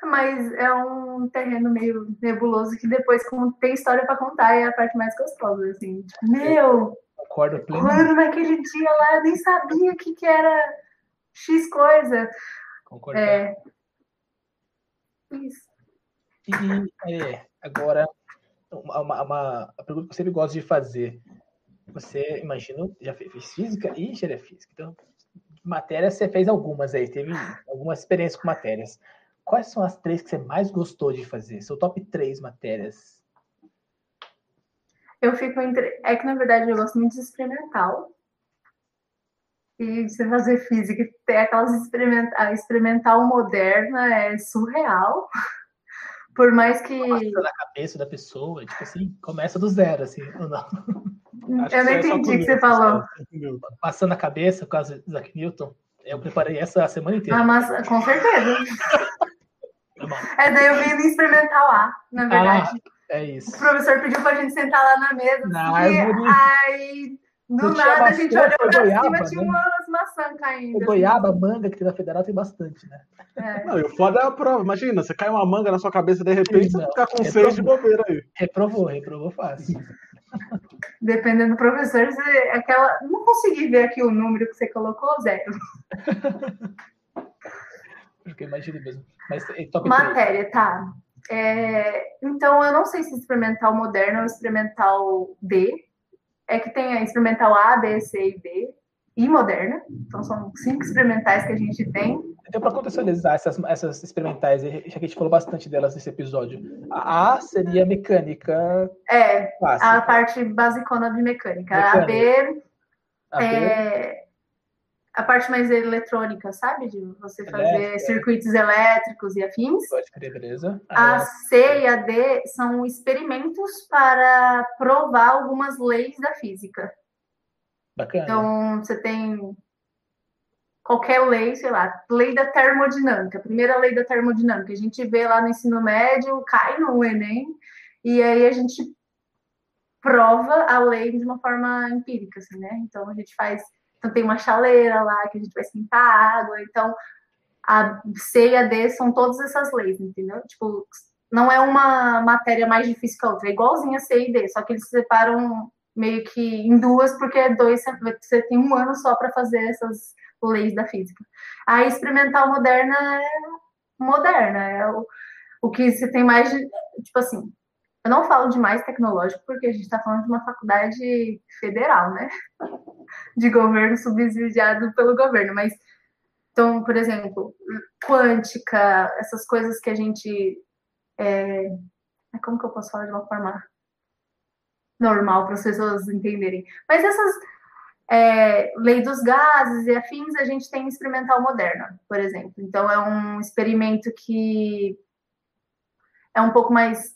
Mas é um terreno meio nebuloso que depois tem história para contar e é a parte mais gostosa, assim. Meu, Concordo quando naquele dia lá eu nem sabia o que, que era X coisa. Concordo. É... Isso. E é, agora, uma, uma, uma, a pergunta que eu sempre gosto de fazer. Você, imagino, já fez física e engenharia física. Então, matérias você fez algumas aí, teve algumas experiências com matérias. Quais são as três que você mais gostou de fazer? Seu top três matérias? Eu fico entre. É que na verdade eu gosto muito de experimental. E você fazer física, ter aquelas experimental, experimental moderna é surreal. Por mais que. Passa na cabeça da pessoa, tipo assim, começa do zero, assim, ou não? Acho Eu não é entendi o que você comigo, falou. Passando a cabeça, por causa do Isaac Newton. Eu preparei essa a semana inteira. Ah, mas com certeza. Tá bom. É, daí eu vim do experimental A, na verdade. É O isso. professor pediu pra gente sentar lá na mesa. Na assim, árvore. aí, do Não tinha nada, a gente olhou pra goiaba, cima, tinha né? umas maçãs caindo. O goiaba, manga que tem na federal tem bastante, né? É. Não, e o foda é a prova. Imagina, você cai uma manga na sua cabeça de repente, você Não, ficar com é seis de bobeira aí. Reprovou, reprovou fácil. Dependendo do professor, você, aquela. Não consegui ver aqui o número que você colocou, zero. Porque eu imagino mesmo. Mas é top 3. Matéria, tá. É, então, eu não sei se experimental moderno ou experimental D. É que tem a experimental A, B, C e D. E moderna. Então, são cinco experimentais que a gente tem. Então, para contextualizar essas, essas experimentais, já que a gente falou bastante delas nesse episódio, a A seria mecânica É, clássica. a parte basicona de mecânica. A B A B, é a parte mais eletrônica, sabe? De você fazer Elétrica. circuitos elétricos e afins. pode crer, beleza. A A C e a D são experimentos para provar algumas leis da física. bacana. Então, você tem qualquer lei, sei lá, lei da termodinâmica, primeira lei da termodinâmica. A gente vê lá no ensino médio, cai no Enem, e aí a gente prova a lei de uma forma empírica, assim, né? Então, a gente faz. Então, tem uma chaleira lá que a gente vai esquentar água. Então, a C e a D são todas essas leis, entendeu? Tipo, não é uma matéria mais difícil que a outra, é igualzinha a C e D, só que eles se separam meio que em duas, porque dois você tem um ano só para fazer essas leis da física. A experimental moderna é moderna, é o, o que você tem mais de, tipo assim, eu não falo de mais tecnológico porque a gente está falando de uma faculdade federal, né? De governo subsidiado pelo governo, mas então, por exemplo, quântica, essas coisas que a gente é, como que eu posso falar de uma forma normal para as pessoas entenderem? Mas essas é, lei dos gases e afins, a gente tem experimental moderna, por exemplo. Então, é um experimento que é um pouco mais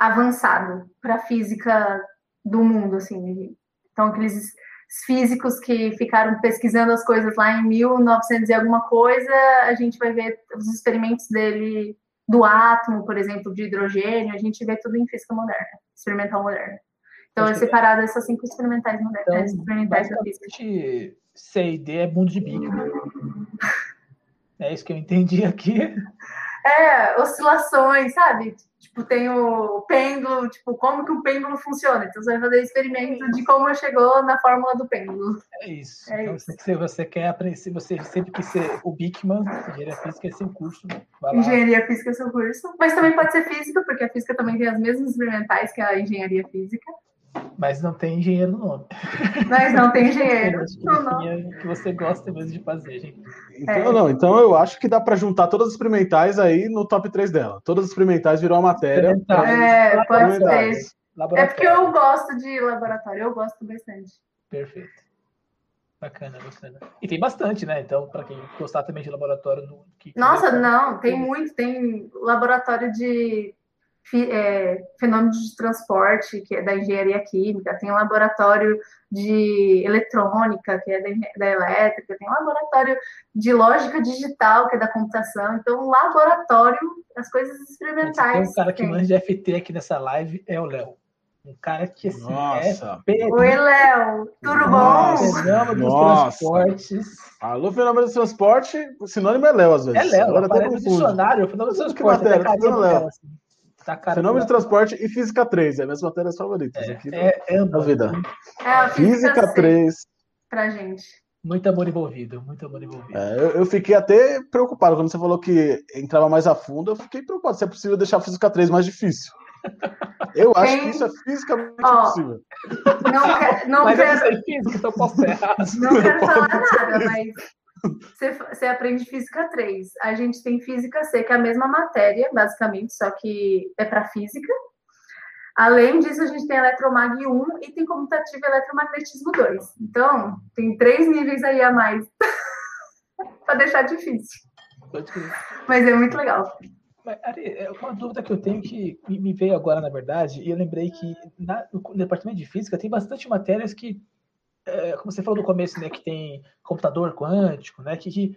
avançado para a física do mundo, assim. Então, aqueles físicos que ficaram pesquisando as coisas lá em 1900 e alguma coisa, a gente vai ver os experimentos dele do átomo, por exemplo, de hidrogênio, a gente vê tudo em física moderna, experimental moderna. Então, é separado essas cinco experimentais modernas, Então, experimentais da física. C e D é mundo de bico. É isso que eu entendi aqui. É, oscilações, sabe? Tipo, tem o pêndulo, tipo, como que o pêndulo funciona. Então, você vai fazer experimento de como chegou na fórmula do pêndulo. É isso. É então, isso. se você quer aprender, se você sempre quis ser o Bigman, engenharia física é seu curso. Lá. Engenharia física é seu curso. Mas também pode ser física, porque a física também tem as mesmas experimentais que a engenharia física. Mas não tem engenheiro no nome. Mas não tem engenheiro. Acho que Não, não. definia o que você gosta mesmo de fazer, gente. Então, É. não, então eu acho que dá pra juntar todas as experimentais aí no top 3 dela. Todas as experimentais virou a matéria. É, pode ser. É porque eu gosto de laboratório, eu gosto bastante. Perfeito. Bacana, bacana. E tem bastante, né? Então, para quem gostar também de laboratório. No, que Nossa, não, tem muito. Tem laboratório de é, fenômenos de transporte, que é da engenharia química, tem laboratório de eletrônica, que é da, da elétrica, tem laboratório de lógica digital, que é da computação. Então, laboratório, as coisas experimentais. tem um cara que manja de FT aqui nessa live, é o Léo. Um cara que, assim, Nossa. é Oi, Léo, tudo Nossa. bom? fenômeno dos Nossa. transportes. Alô, fenômeno do transporte, o sinônimo é Léo, às vezes. É Léo, Agora até aparece no confuso. dicionário, fenômeno dos Que transportes. matéria, do Léo. cara, assim. Tá Fenômeno de transporte e física 3, é minhas matérias favoritas. É, aqui é, é na ambas. vida. É, a física, Física C 3. pra gente. Muito amor envolvido, muito amor envolvido. É, eu, eu fiquei até preocupado quando você falou que entrava mais a fundo. Eu fiquei preocupado se é possível deixar a física 3 mais difícil. Eu acho Tem- que isso é fisicamente Ó, impossível. Não, que- não Mas eu quero. não sei física, então eu posso estar errado. Não quero falar nada, mas você, você aprende física 3. A gente tem física C, que é a mesma matéria, basicamente, só que é para física. Além disso, a gente tem eletromag 1 e tem comutativo e eletromagnetismo 2. Então, tem três níveis aí a mais para deixar difícil. Mas é muito legal. Mas, Ari, é uma dúvida que eu tenho que me veio agora, na verdade, e eu lembrei que na, no departamento de física tem bastante matérias que, é, como você falou no começo, né, que tem computador quântico, né, que, que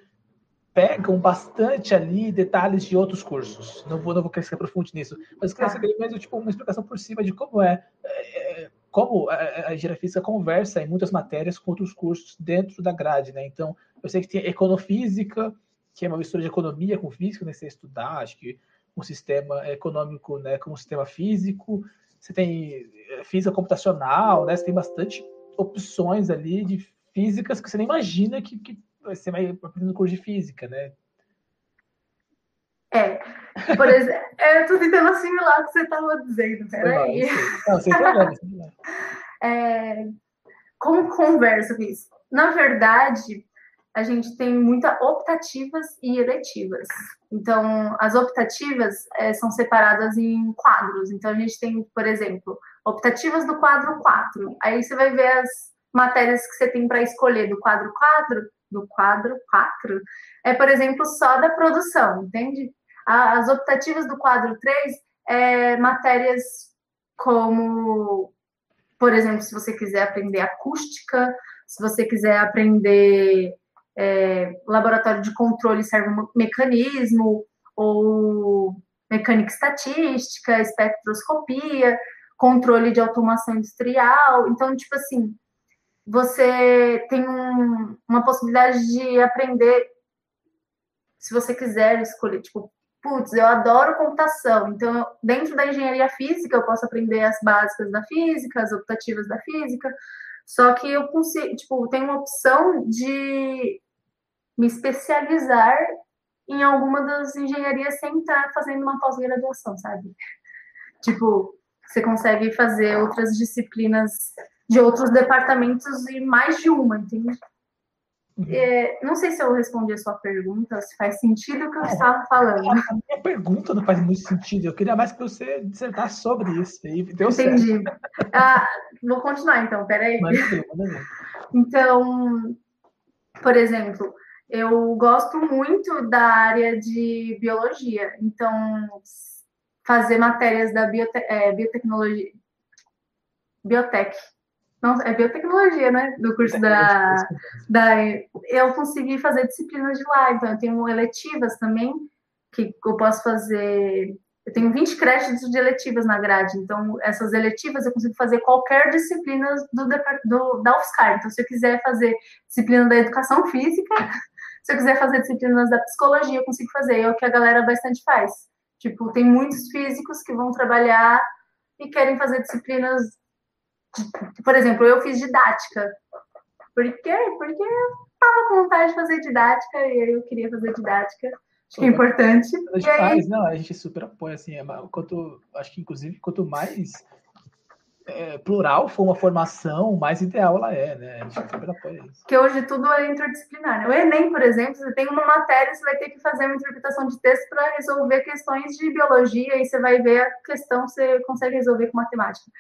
pegam bastante ali detalhes de outros cursos. Não vou, não vou querer se aprofunde nisso, mas eu queria tá. saber mais tipo, uma explicação por cima de como é, é como a, a engenharia física conversa em muitas matérias com outros cursos dentro da grade, né? Então, eu sei que tem econofísica, que é uma mistura de economia com física, né? Você estudar, acho que um sistema econômico, né, com um sistema físico. Você tem eh, física computacional, né? Você tem bastante opções ali de físicas que você nem imagina que, que você vai aprender no curso de física, né? É, por exemplo, eu tô tentando assimilar o que você estava dizendo, peraí. Não, sem problema. é, como conversa com isso? Na verdade, a gente tem muitas optativas e eletivas. Então, as optativas é, são separadas em quadros. Então, a gente tem, por exemplo, optativas do quadro 4. Aí você vai ver as matérias que você tem para escolher do quadro 4, do quadro 4, é, por exemplo, só da produção, entende? As optativas do quadro 3 é matérias como, por exemplo, se você quiser aprender acústica, se você quiser aprender é, laboratório de controle mecanismo ou mecânica estatística, espectroscopia, controle de automação industrial. Então, tipo assim, você tem um, uma possibilidade de aprender, se você quiser escolher, tipo, putz, eu adoro computação, então dentro da engenharia física eu posso aprender as básicas da física, as optativas da física, só que eu consigo, tipo, tenho uma opção de me especializar em alguma das engenharias sem estar fazendo uma pós-graduação, sabe? Tipo, você consegue fazer outras disciplinas de outros departamentos e mais de uma, entende? Uhum. É, não sei se eu respondi a sua pergunta, se faz sentido o que eu estava falando. A minha pergunta não faz muito sentido. Eu queria mais que você dissertasse sobre isso. E deu Entendi. Ah, vou continuar então, peraí. Então, por exemplo, eu gosto muito da área de biologia, então fazer matérias da biote é, biotecnologia, biotech, não, é biotecnologia, né? Do curso da, da. Eu consegui fazer disciplinas de lá, então eu tenho eletivas também, que eu posso fazer. Eu tenho 20 créditos de eletivas na grade, então essas eletivas eu consigo fazer qualquer disciplina do, do, da UFSCar. Então, se eu quiser fazer disciplina da educação física, se eu quiser fazer disciplinas da psicologia, eu consigo fazer. É o que a galera bastante faz. Tipo, tem muitos físicos que vão trabalhar e querem fazer disciplinas por exemplo, eu fiz didática. Por quê? Porque eu estava com vontade de fazer didática e eu queria fazer didática. Acho que é importante. A gente faz, aí... não, a gente super apoia, assim, é, quanto, acho que inclusive quanto mais é, plural for uma formação, mais ideal ela é, né? A gente super apoia isso. Que hoje tudo é interdisciplinar. Né? O Enem, por exemplo, você tem uma matéria, você vai ter que fazer uma interpretação de texto para resolver questões de biologia e você vai ver a questão, você consegue resolver com matemática.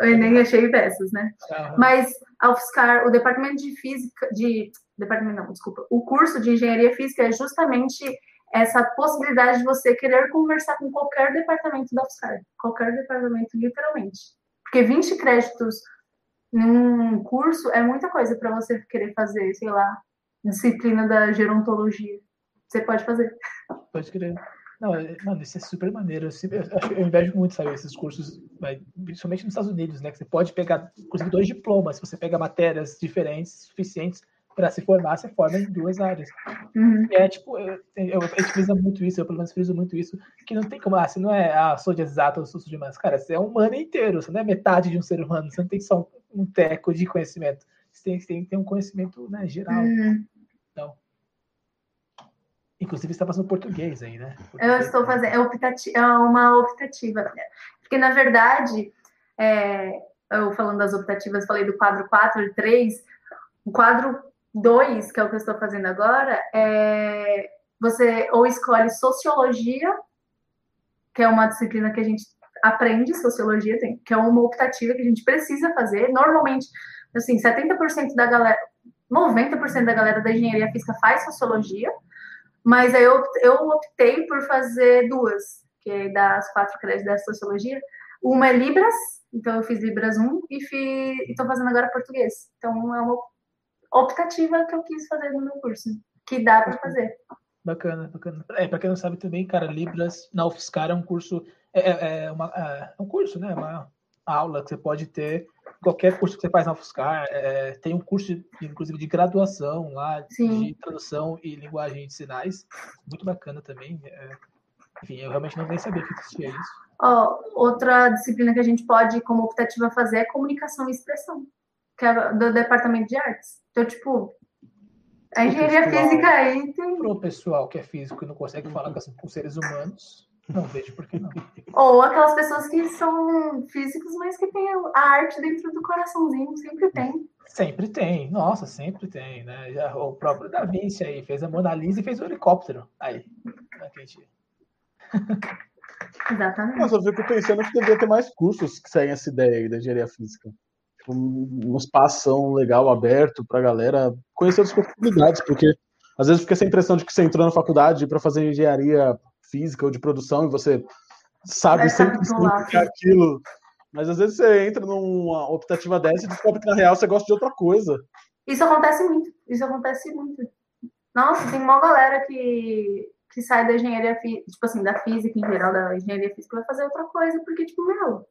O Enem é cheio dessas, né? Uhum. Mas a UFSCar, o departamento de física, de departamento não, desculpa, o curso de engenharia física é justamente essa possibilidade de você querer conversar com qualquer departamento da UFSCar, qualquer departamento, literalmente. Porque 20 créditos num curso é muita coisa para você querer fazer, sei lá, disciplina da gerontologia. Você pode fazer. Pode crer. Não, é, mano, isso é super maneiro. Eu, sempre, eu, eu invejo muito, sabe, esses cursos, principalmente nos Estados Unidos, né? Que você pode pegar, inclusive, dois diplomas. Se você pega matérias diferentes, suficientes para se formar, você forma em duas áreas. Uhum. É tipo, eu, eu, a gente frisa muito isso, eu pelo menos friso muito isso, que não tem como, ah, você não é, ah, sou de exato, ou sou de humanas. Cara, você é um humano inteiro, você não é metade de um ser humano, você não tem só um, um teco de conhecimento. Você tem, você tem que ter um conhecimento né, geral. Uhum. Então, Inclusive, está fazendo português aí, né? Português, eu estou fazendo, é, optati é uma optativa. Porque, na verdade, é, eu falando das optativas, falei do quadro 4 e 3. O quadro 2, que é o que eu estou fazendo agora, é você ou escolhe sociologia, que é uma disciplina que a gente aprende, sociologia, tem, que é uma optativa que a gente precisa fazer. Normalmente, assim, 70% da galera, 90% da galera da engenharia física faz sociologia, Mas aí eu, eu optei por fazer duas, que é das quatro créditos da sociologia. Uma é Libras, então eu fiz Libras 1 e estou fazendo agora português. Então é uma optativa que eu quis fazer no meu curso, que dá para fazer. Bacana, bacana. É, para quem não sabe também, cara, Libras na UFSCar é um curso, é, é, é uma, é um curso, né? Uma aula que você pode ter, qualquer curso que você faz na UFSCar. É, tem um curso, inclusive, de graduação lá, Sim. de tradução e linguagem de sinais. Muito bacana também. É, enfim, eu realmente não nem sabia que existia isso. Oh, outra disciplina que a gente pode, como optativa, fazer é comunicação e expressão, que é do departamento de artes. Então, tipo, a engenharia pessoal, física aí tem. Para o pessoal que é físico e não consegue falar com seres humanos, não vejo por que não. Ou aquelas pessoas que são físicos, mas que têm a arte dentro do coraçãozinho, sempre tem. Sempre tem, nossa, sempre tem, né? Já, o próprio Da Vinci aí fez a Mona Lisa e fez o helicóptero. Aí, gente... Exatamente. Mas eu fico pensando que deveria ter mais cursos que saem essa ideia aí da engenharia física tipo, um espação legal, aberto para a galera conhecer as possibilidades, porque às vezes fica essa impressão de que você entrou na faculdade para fazer engenharia física ou de produção e você sabe sempre que aquilo. Mas às vezes você entra numa optativa dessa e descobre que na real você gosta de outra coisa. Isso acontece muito. Isso acontece muito. Nossa, tem uma galera que, que sai da engenharia, tipo assim, da física em geral, da engenharia física, vai fazer outra coisa, porque, tipo, meu,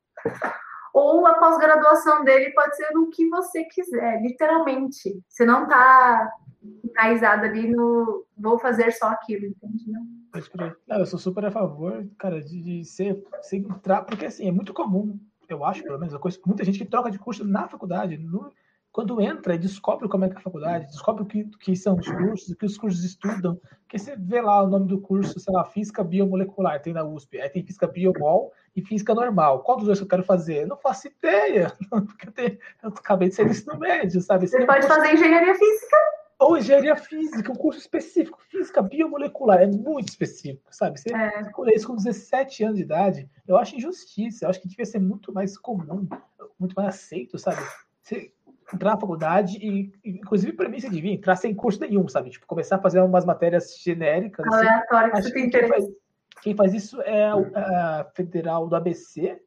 ou a pós-graduação dele pode ser no que você quiser, literalmente. Você não está enraizado ali no vou fazer só aquilo, entende? Não? Eu sou super a favor, cara, de, de ser, ser entrar, porque assim, é muito comum, eu acho, pelo menos, eu conheço muita gente que troca de curso na faculdade, no, quando entra e descobre como é que é a faculdade, descobre o que, que são os cursos, o que os cursos estudam, porque você vê lá o nome do curso, sei lá, Física Biomolecular, tem na USP, aí tem Física Biomol e Física Normal. Qual dos dois eu quero fazer? Eu não faço ideia, porque eu, tenho, eu acabei de ser ensino médio, sabe? Você, pode fazer Engenharia Física. Ou Engenharia Física, um curso específico, Física Biomolecular, é muito específico, sabe? Você é. escolher isso com 17 anos de idade, eu acho injustiça, eu acho que devia ser muito mais comum, muito mais aceito, sabe? Você entrar na faculdade e, inclusive, para mim, você devia entrar sem curso nenhum, sabe? Tipo, começar a fazer umas matérias genéricas. Assim. Aleatório, assim. que você tem interesse. Quem faz, quem faz isso é a, Federal do ABC,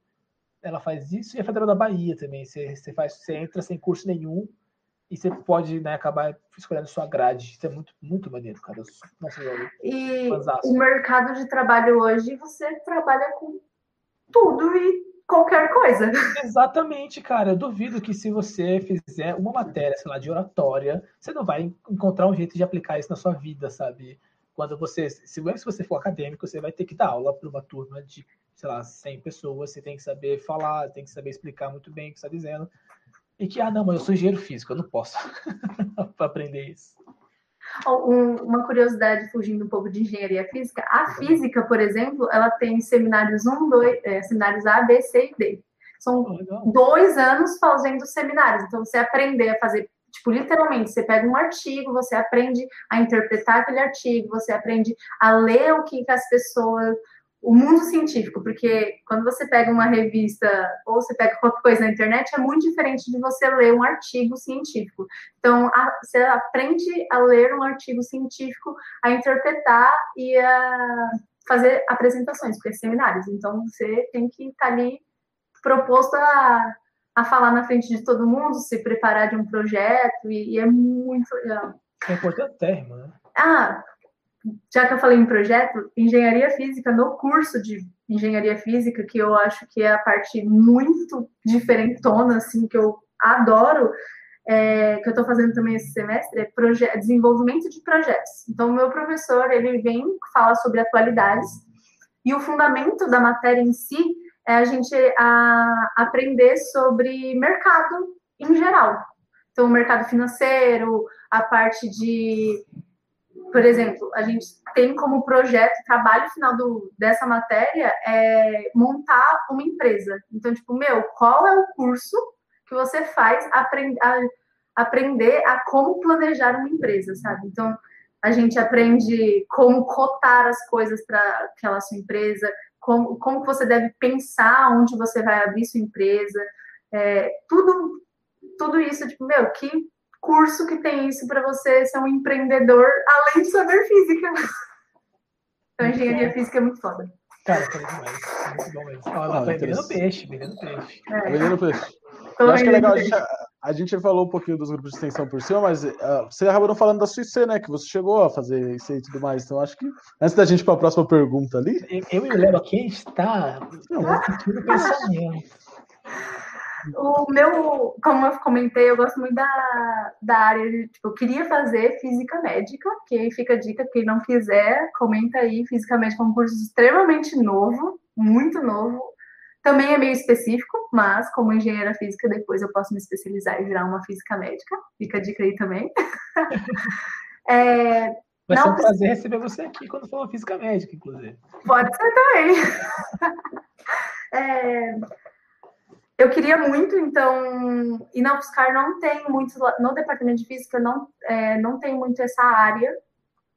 ela faz isso, e a Federal da Bahia também. Você, você, faz, você entra sem curso nenhum e você pode né, acabar escolhendo sua grade. Isso é muito, muito maneiro, cara. Nossa, e o mercado de trabalho hoje, você trabalha com tudo e qualquer coisa. Exatamente, cara. Eu duvido que se você fizer uma matéria, sei lá, de oratória, você não vai encontrar um jeito de aplicar isso na sua vida, sabe? Quando você, se você for acadêmico, você vai ter que dar aula para uma turma de, sei lá, 100 pessoas, você tem que saber falar, tem que saber explicar muito bem o que está dizendo. E que, ah, não, mas eu sou engenheiro físico, eu não posso aprender isso. Uma curiosidade, fugindo um pouco de engenharia física, a física, por exemplo, ela tem seminários 1, 2, é, seminários A, B, C e D. São dois anos fazendo seminários. Então, você aprender a fazer, tipo, literalmente, você pega um artigo, você aprende a interpretar aquele artigo, você aprende a ler o que, que as pessoas o mundo científico, porque quando você pega uma revista ou você pega qualquer coisa na internet, é muito diferente de você ler um artigo científico. Então, a, você aprende a ler um artigo científico, a interpretar e a fazer apresentações, porque é seminários. Então, você tem que estar ali proposto a, a falar na frente de todo mundo, se preparar de um projeto, e, e é muito legal. É importante, né? Ah, já que eu falei em projeto, engenharia física, no curso de engenharia física, que eu acho que é a parte muito diferentona, assim, que eu adoro, é, que eu estou fazendo também esse semestre, é desenvolvimento de projetos. Então, o meu professor, ele vem falar sobre atualidades, e o fundamento da matéria em si é a gente a, aprender sobre mercado em geral. Então, o mercado financeiro, a parte de por exemplo, a gente tem como projeto, trabalho final do, dessa matéria é montar uma empresa. Então, tipo, meu, qual é o curso que você faz aprend, a, aprender a como planejar uma empresa, sabe? Então, a gente aprende como cotar as coisas para aquela sua empresa, como, como você deve pensar onde você vai abrir sua empresa, é, tudo, tudo isso, tipo, meu, que curso que tem isso para você ser um empreendedor, além de saber física. Então, engenharia física é muito foda. Cara, foi demais. Muito bom mesmo. Ó, ah, vendendo peixe, vendendo peixe. É. Vendendo peixe. Eu acho que é legal, a gente, a gente falou um pouquinho dos grupos de extensão por cima, mas uh, você acabou não falando da sua IC, né? Que você chegou a fazer isso e tudo mais. Então, acho que antes da gente ir para a próxima pergunta ali. Eu, e o Léo aqui está sentindo pensamento. O meu, como eu comentei, eu gosto muito da, da área de, tipo, eu queria fazer física médica, que aí fica a dica, quem não quiser, comenta aí, física médica é um curso extremamente novo, muito novo, também é meio específico, mas como engenheira física, depois eu posso me especializar e virar uma física médica. Fica a dica aí também. é, Vai ser um prazer receber você aqui quando for uma física médica, inclusive. Pode ser também. é, eu queria muito, então, e na UFSCar não tem muito, no departamento de física não, é, não tem muito essa área.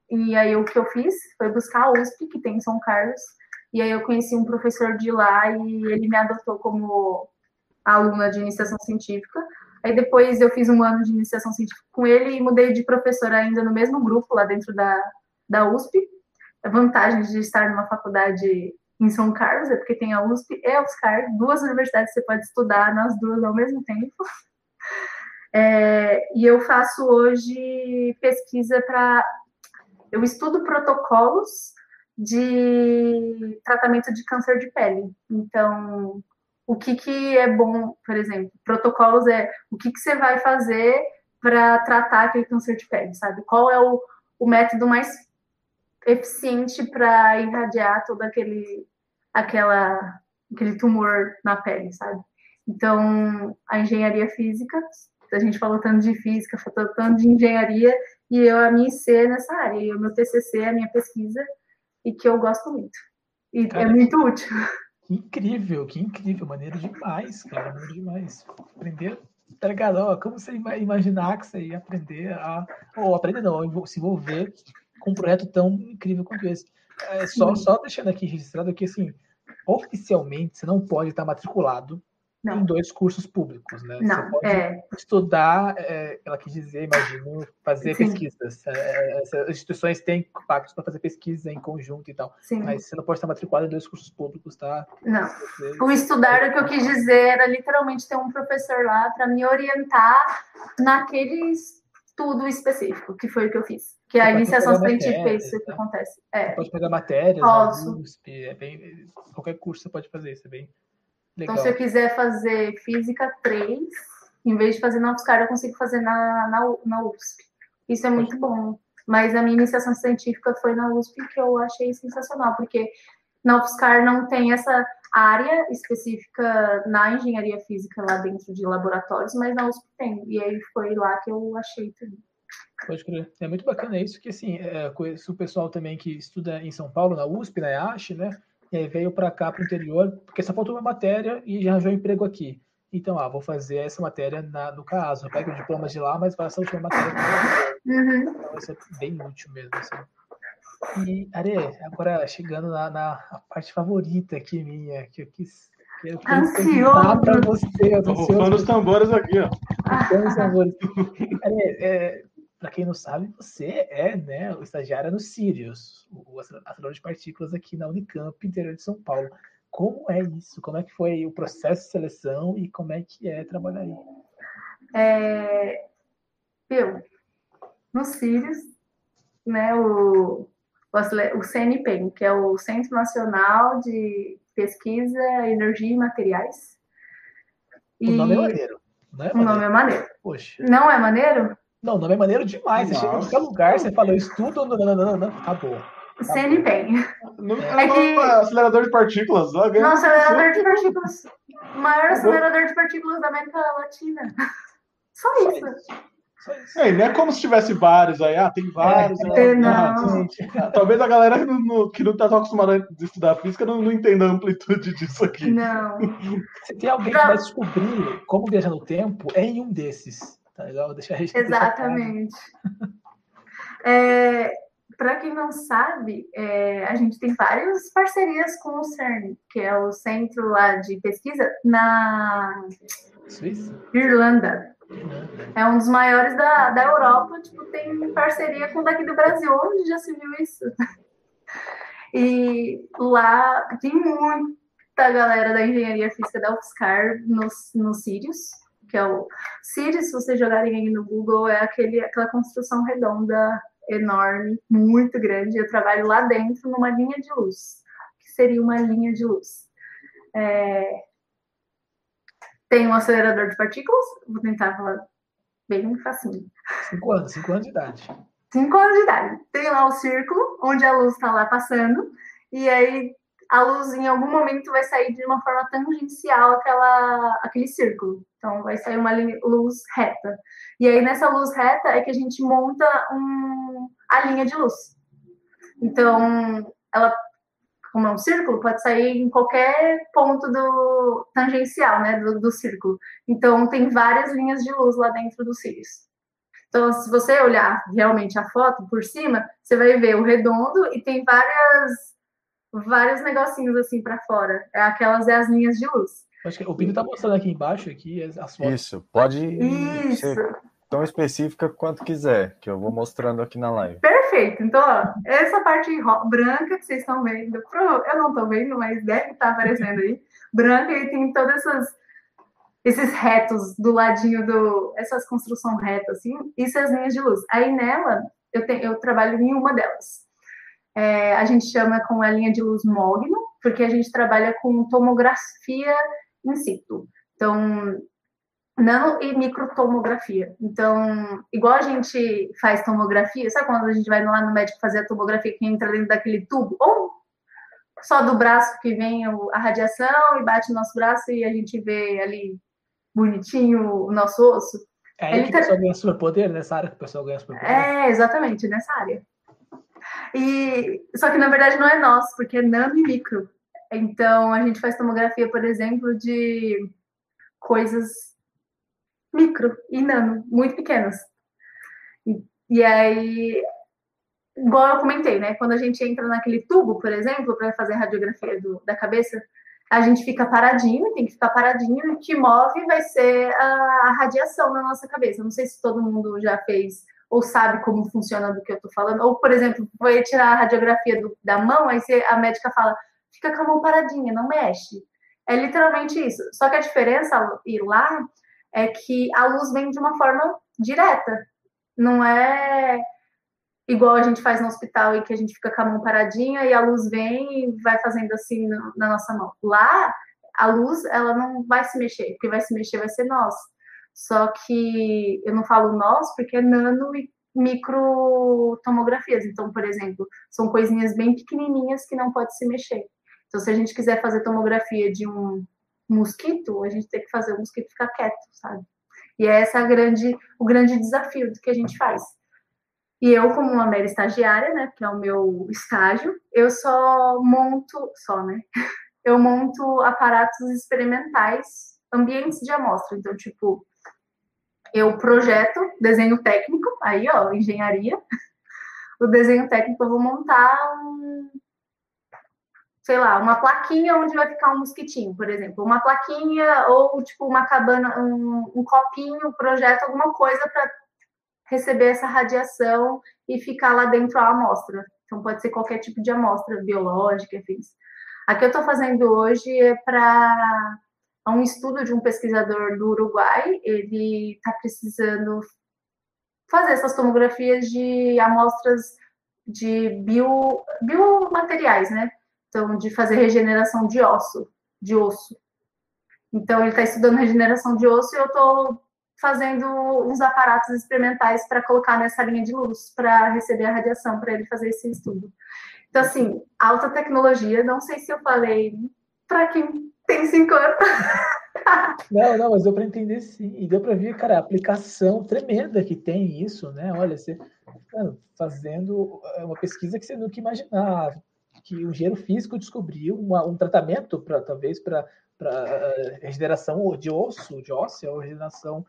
E aí o que eu fiz foi buscar a USP, que tem em São Carlos, e aí eu conheci um professor de lá e ele me adotou como aluna de iniciação científica. Aí depois eu fiz um ano de iniciação científica com ele e mudei de professora ainda no mesmo grupo lá dentro da, da USP. A vantagem de estar numa faculdade em São Carlos é porque tem a USP e a UFSCar, duas universidades você pode estudar nas duas ao mesmo tempo. É, e eu faço hoje pesquisa para. Eu estudo protocolos de tratamento de câncer de pele. Então, o que, que é bom, por exemplo, protocolos é o que, que você vai fazer para tratar aquele câncer de pele, sabe? Qual é o, o método mais eficiente para irradiar todo aquele, aquela, aquele tumor na pele, sabe? Então, a engenharia física, a gente falou tanto de física, falou tanto de engenharia, e eu, a minha IC nessa área, e o meu TCC, a minha pesquisa, e que eu gosto muito. E é cara, é muito útil. Que incrível, que incrível, maneiro demais, cara, maneiro demais. Aprender, tá ligado? Ó, como você imaginar que você ia aprender a. Ou aprender não, se envolver um projeto tão incrível quanto esse. É, só, só deixando aqui registrado que, assim, oficialmente você não pode estar matriculado não. em dois cursos públicos, né? Não, Você pode é... estudar, é, ela quis dizer, imagino, fazer Sim. pesquisas. É, essas instituições têm pactos para fazer pesquisa em conjunto e tal. Sim. Mas você não pode estar matriculado em dois cursos públicos, tá? Não. Você... O estudar, o que eu quis dizer era literalmente ter um professor lá para me orientar naquele estudo específico, que foi o que eu fiz. Que a iniciação científica é isso que acontece. É. Você pode pegar matérias, Posso. USP, é bem, qualquer curso você pode fazer, isso é bem Legal. Então, se eu quiser fazer física 3, em vez de fazer na UFSCar, eu consigo fazer na, na, na USP. Isso é muito bom. Mas a minha iniciação científica foi na USP, que eu achei sensacional, porque na UFSCar não tem essa área específica na engenharia física lá dentro de laboratórios, mas na USP tem. E aí foi lá que eu achei tudo. Pode crer. É muito bacana isso, que assim, é, o pessoal também que estuda em São Paulo, na USP, na EASH, né? e aí veio para cá, para o interior, porque só faltou uma matéria e já arranjou um emprego aqui. Então, ah, vou fazer essa matéria na, no caso. Eu pego o diploma de lá, mas faço a última matéria. Uhum. Então, isso é bem útil mesmo. Assim. E, Are, agora chegando na, na parte favorita aqui minha, que eu quis. Eu ansioso para você. Tô rufando os tambores aqui, ó. Rufando os tambores. Are, é, para quem não sabe, você é né, o estagiário no Sirius, o acelerador de partículas aqui na Unicamp, interior de São Paulo. Como é isso? Como é que foi o processo de seleção e como é que é trabalhar aí? É, eu, no Sirius, né, o, o, o CNPEM, que é o Centro Nacional de Pesquisa, Energia e Materiais. O e... nome é maneiro. Não é maneiro. O nome é maneiro. Poxa. Não é maneiro? Não, o nome é maneiro demais. Você chega em qualquer lugar, você fala, eu estudo, não, não, não, não, acabou. CN tem. Não, é que... acelerador de partículas. Não, acelerador de partículas. O maior acelerador de partículas da América Latina. Só isso. É, não é como se tivesse vários aí, ah, tem vários. É, né? não. Ah, talvez a galera no, no, que não está tão acostumada a estudar física não, não, entenda a amplitude disso aqui. Não. Se tem alguém que vai descobrir como viajar no tempo, é em um desses. Tá legal? Deixa a gente. Exatamente. é, Para quem não sabe, é, a gente tem várias parcerias com o CERN, que é o centro lá de pesquisa na Suíça? Irlanda. É um dos maiores da, da Europa, tipo, tem parceria com daqui do Brasil, onde já se viu isso? E lá tem muita galera da engenharia física da UFSCar no, no Sirius, que é o Sirius, se vocês jogarem aí no Google, é aquele, aquela construção redonda enorme, muito grande. Eu trabalho lá dentro numa linha de luz, que seria uma linha de luz. É... Tem um acelerador de partículas, vou tentar falar bem facinho. Cinco anos, cinco anos de idade. Cinco anos de idade. Tem lá o círculo, onde a luz está lá passando, e aí a luz em algum momento vai sair de uma forma tangencial àquela, aquele círculo. Então vai sair uma luz reta. E aí nessa luz reta é que a gente monta um, a linha de luz. Então ela, como é um círculo, pode sair em qualquer ponto do tangencial, né, do, do círculo. Então tem várias linhas de luz lá dentro do cílios. Então, se você olhar realmente a foto por cima, você vai ver o redondo e tem várias vários negocinhos assim para fora. É aquelas é as linhas de luz. Acho que o Pino tá mostrando aqui embaixo aqui as fotos. Isso, pode Isso. ser tão específica quanto quiser, que eu vou mostrando aqui na live. Perfeito. Então, ó, essa parte branca que vocês estão vendo, eu não estou vendo, mas deve estar tá aparecendo aí. Branca e tem todas esses retos do ladinho do essas construções retas assim, isso é as linhas de luz. Aí nela eu tenho eu trabalho em uma delas. É, a gente chama com a linha de luz Mogno, porque a gente trabalha com tomografia in situ. Então, nano e microtomografia. Então, igual a gente faz tomografia, sabe quando a gente vai lá no médico fazer a tomografia que entra dentro daquele tubo? Ou só do braço que vem a radiação e bate no nosso braço e a gente vê ali bonitinho o nosso osso. É aí que o pessoal ganha superpoder, nessa área que o pessoal ganha superpoder. É, exatamente, nessa área. E só que na verdade não é nosso, porque é nano e micro. Então a gente faz tomografia, por exemplo, de coisas micro e nano, muito pequenas. E, e aí, igual eu comentei, né? Quando a gente entra naquele tubo, por exemplo, para fazer a radiografia do, da cabeça, a gente fica paradinho, tem que ficar paradinho, e o que move vai ser a, a radiação na nossa cabeça. Não sei se todo mundo já fez ou sabe como funciona do que eu tô falando. Ou, por exemplo, vai tirar a radiografia do, da mão, aí você, a médica fala, fica com a mão paradinha, não mexe. É literalmente isso. Só que a diferença ir lá é que a luz vem de uma forma direta. Não é igual a gente faz no hospital e que a gente fica com a mão paradinha e a luz vem e vai fazendo assim na nossa mão. Lá, a luz, ela não vai se mexer. O que vai se mexer vai ser nós. Só que eu não falo nós porque é nano e microtomografias. Então, por exemplo, são coisinhas bem pequenininhas que não pode se mexer. Então, se a gente quiser fazer tomografia de um mosquito, a gente tem que fazer o mosquito ficar quieto, sabe? E é essa grande, o grande desafio do que a gente faz. E eu, como uma mera estagiária, né, que é o meu estágio, eu só monto, só, né? Eu monto aparatos experimentais, ambientes de amostra. Então, tipo, eu projeto desenho técnico, aí ó, engenharia. O desenho técnico eu vou montar um, sei lá, uma plaquinha onde vai ficar um mosquitinho, por exemplo, uma plaquinha ou tipo uma cabana, um, um copinho, projeto alguma coisa para receber essa radiação e ficar lá dentro a amostra. Então pode ser qualquer tipo de amostra biológica, enfim. A que eu estou fazendo hoje é para a um estudo de um pesquisador do Uruguai, ele está precisando fazer essas tomografias de amostras de bio, biomateriais, né? Então, de fazer regeneração de osso, de osso. Então, ele está estudando regeneração de osso e eu estou fazendo uns aparatos experimentais para colocar nessa linha de luz, para receber a radiação, para ele fazer esse estudo. Então, assim, alta tecnologia, não sei se eu falei para quem tem cinco anos. Não, não, mas deu para entender sim. E deu para ver, cara, a aplicação tremenda que tem isso, né? Olha, você fazendo uma pesquisa que você nunca imaginava, que o engenheiro físico descobriu uma, um tratamento para talvez para uh, regeneração de osso, de óssea, ou regeneração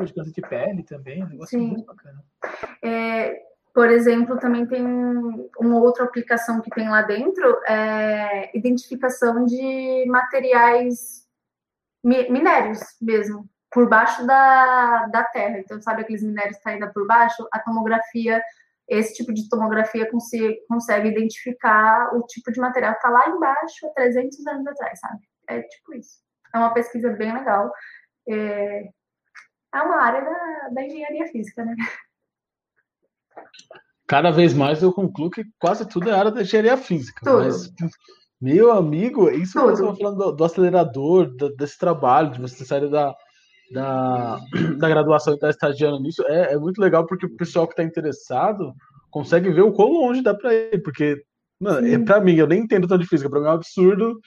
de câncer de pele também, um negócio Sim. muito bacana. É, por exemplo, também tem uma outra aplicação que tem lá dentro, é identificação de materiais minérios mesmo, por baixo da, da terra. Então, sabe aqueles minérios que estão tá ainda por baixo? A tomografia esse tipo de tomografia consegue, consegue identificar o tipo de material que está lá embaixo há 300 anos atrás, sabe? É tipo isso. É uma pesquisa bem legal. É, é uma área da, da engenharia física, né? Cada vez mais eu concluo que quase tudo é área da engenharia física. Tudo. Mas, meu amigo, isso que você estava falando do, do acelerador, da- desse trabalho, de você sair da, da, da graduação e estar estagiando nisso, é, é muito legal porque o pessoal que está interessado consegue ver o quão longe dá para ir. Porque, mano, é, para mim, eu nem entendo tanto de física, para mim é um absurdo.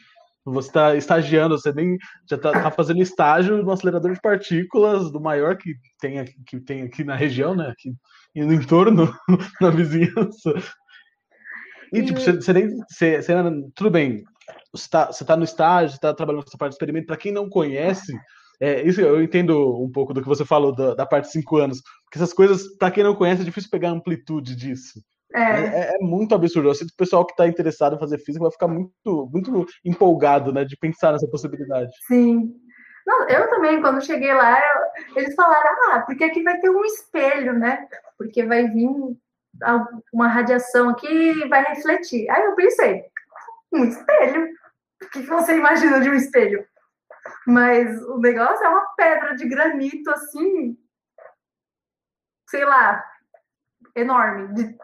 Você está estagiando, você nem já está tá fazendo estágio no acelerador de partículas do maior que tem aqui, que tem aqui na região, né? Aqui e no entorno, na vizinhança. E, tipo, você, você nem. Você, você tudo bem, você tá, você tá no estágio, você tá trabalhando nessa parte de experimento. Para quem não conhece, é, isso eu entendo um pouco do que você falou da, da parte de cinco anos. Porque essas coisas, para quem não conhece, é difícil pegar a amplitude disso. É, É, é muito absurdo. Eu sinto que o pessoal que está interessado em fazer física vai ficar muito, muito empolgado, né, de pensar nessa possibilidade. sim. Não, eu também, quando cheguei lá, eles falaram, ah, porque aqui vai ter um espelho, né? Porque vai vir uma radiação aqui e vai refletir. Aí eu pensei, um espelho? O que você imagina de um espelho? Mas o negócio é uma pedra de granito, assim, sei lá, enorme, de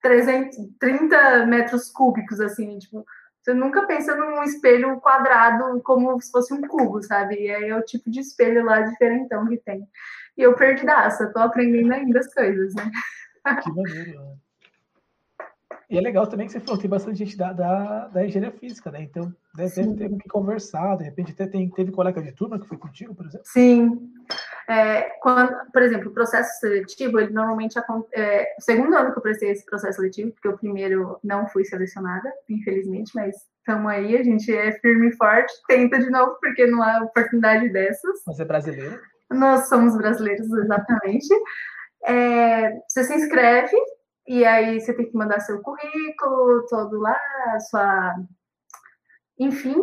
330 metros cúbicos, assim, tipo, você nunca pensa num espelho quadrado como se fosse um cubo, sabe? E aí é o tipo de espelho lá diferentão que tem. E eu perdidaça, tô aprendendo ainda as coisas, né? Que maneiro. né? E é legal também que você falou, tem bastante gente da, da, da engenharia física, né? Então deve Sim. ter que conversar, de repente até tem, teve colega de turma que foi contigo, por exemplo. Sim. É, quando, por exemplo, o processo seletivo, ele normalmente acontece. É, o segundo ano que eu prestei esse processo seletivo, porque o primeiro não fui selecionada, infelizmente, mas estamos aí, a gente é firme e forte, tenta de novo, porque não há oportunidade dessas. Você é brasileiro. Nós somos brasileiros, exatamente. É, você se inscreve e aí você tem que mandar seu currículo todo lá, sua. Enfim,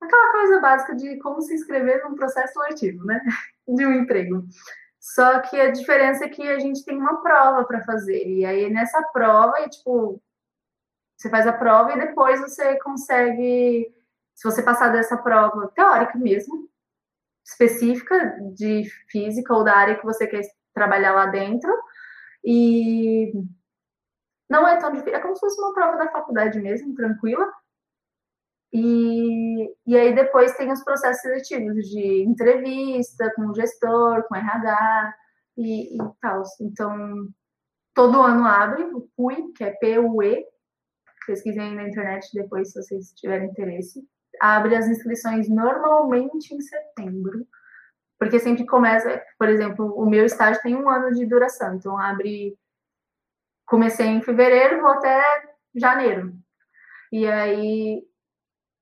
aquela coisa básica de como se inscrever num processo seletivo, né? De um emprego. Só que a diferença é que a gente tem uma prova para fazer. E aí nessa prova, é tipo, você faz a prova e depois você consegue, se você passar dessa prova teórica mesmo, específica de física ou da área que você quer trabalhar lá dentro. E não é tão difícil, é como se fosse uma prova da faculdade mesmo, tranquila. E, e aí depois tem os processos seletivos de entrevista com o gestor, com o RH e, e tal. Então, todo ano abre o PUI, que é P-U-E. Pesquisem na internet depois se vocês tiverem interesse abre as inscrições normalmente em setembro, porque sempre começa, por exemplo, o meu estágio tem um ano de duração, então abre, comecei em fevereiro, vou até janeiro, e aí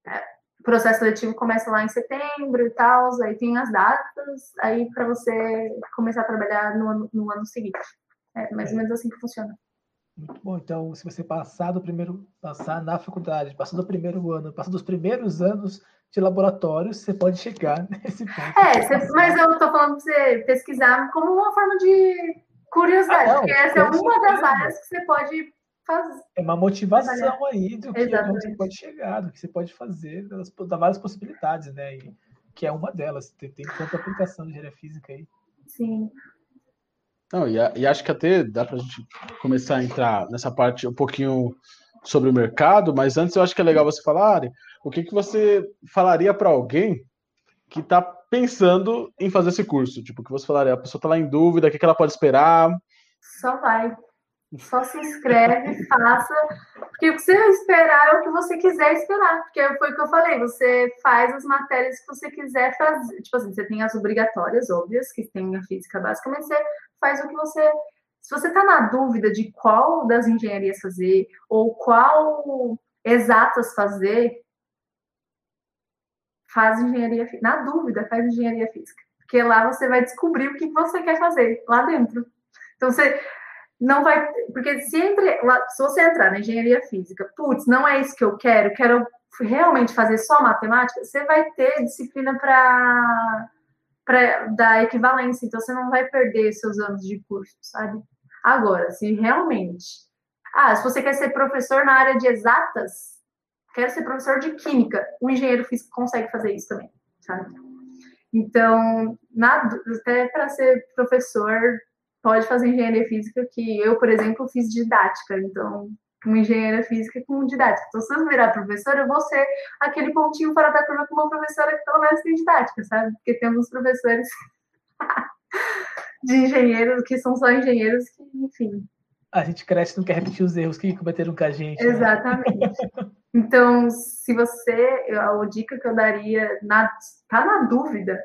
é, o processo seletivo começa lá em setembro e tal, aí tem as datas, aí para você começar a trabalhar no ano, no ano seguinte. É mais ou menos assim que funciona. Muito bom. Então, se você passar do primeiro, passar na faculdade, passar do primeiro ano, passar dos primeiros anos de laboratório, você pode chegar nesse ponto. É, mas eu tô falando pra você pesquisar como uma forma de curiosidade, Ah, não, porque essa é uma das áreas que você pode fazer. É uma motivação aí do que Exatamente. você pode chegar, do que você pode fazer, das, das várias possibilidades, né? E, que é uma delas. Tem, tem tanta aplicação de engenharia física aí. Sim. Não, e, a- e acho que até dá para a gente começar a entrar nessa parte um pouquinho sobre o mercado, mas antes eu acho que é legal você falar, Ari, o que, que você falaria para alguém que está pensando em fazer esse curso? Tipo, o que você falaria? A pessoa está lá em dúvida, o que, que ela pode esperar? Só vai. Só se inscreve, faça. Porque o que você esperar é o que você quiser esperar. Porque foi o que eu falei, você faz as matérias que você quiser fazer. Tipo assim, você tem as obrigatórias, óbvias, que tem a física básica, mas você faz o que você. Se você está na dúvida de qual das engenharias fazer, ou qual exatas fazer, faz engenharia. Na dúvida, faz engenharia física. Porque lá você vai descobrir o que você quer fazer lá dentro. Então você não vai. Porque se, entre, se você entrar na engenharia física, putz, não é isso que eu quero, quero realmente fazer só matemática, você vai ter disciplina para dar equivalência, então você não vai perder seus anos de curso, sabe? Agora, se realmente. Ah, se você quer ser professor na área de exatas, quer ser professor de química, o engenheiro físico consegue fazer isso também, sabe? Então, na, até para ser professor, pode fazer engenharia física, que eu, por exemplo, fiz didática, então uma engenheira física com didática. Então, se eu virar professora, eu vou ser aquele pontinho fora da curva com uma professora que pelo menos tem didática, sabe? Porque temos professores de engenheiros que são só engenheiros que, enfim. A gente cresce não quer repetir os erros que cometeram com a gente. Né? Exatamente. Então, se você, a dica que eu daria, na, tá na dúvida,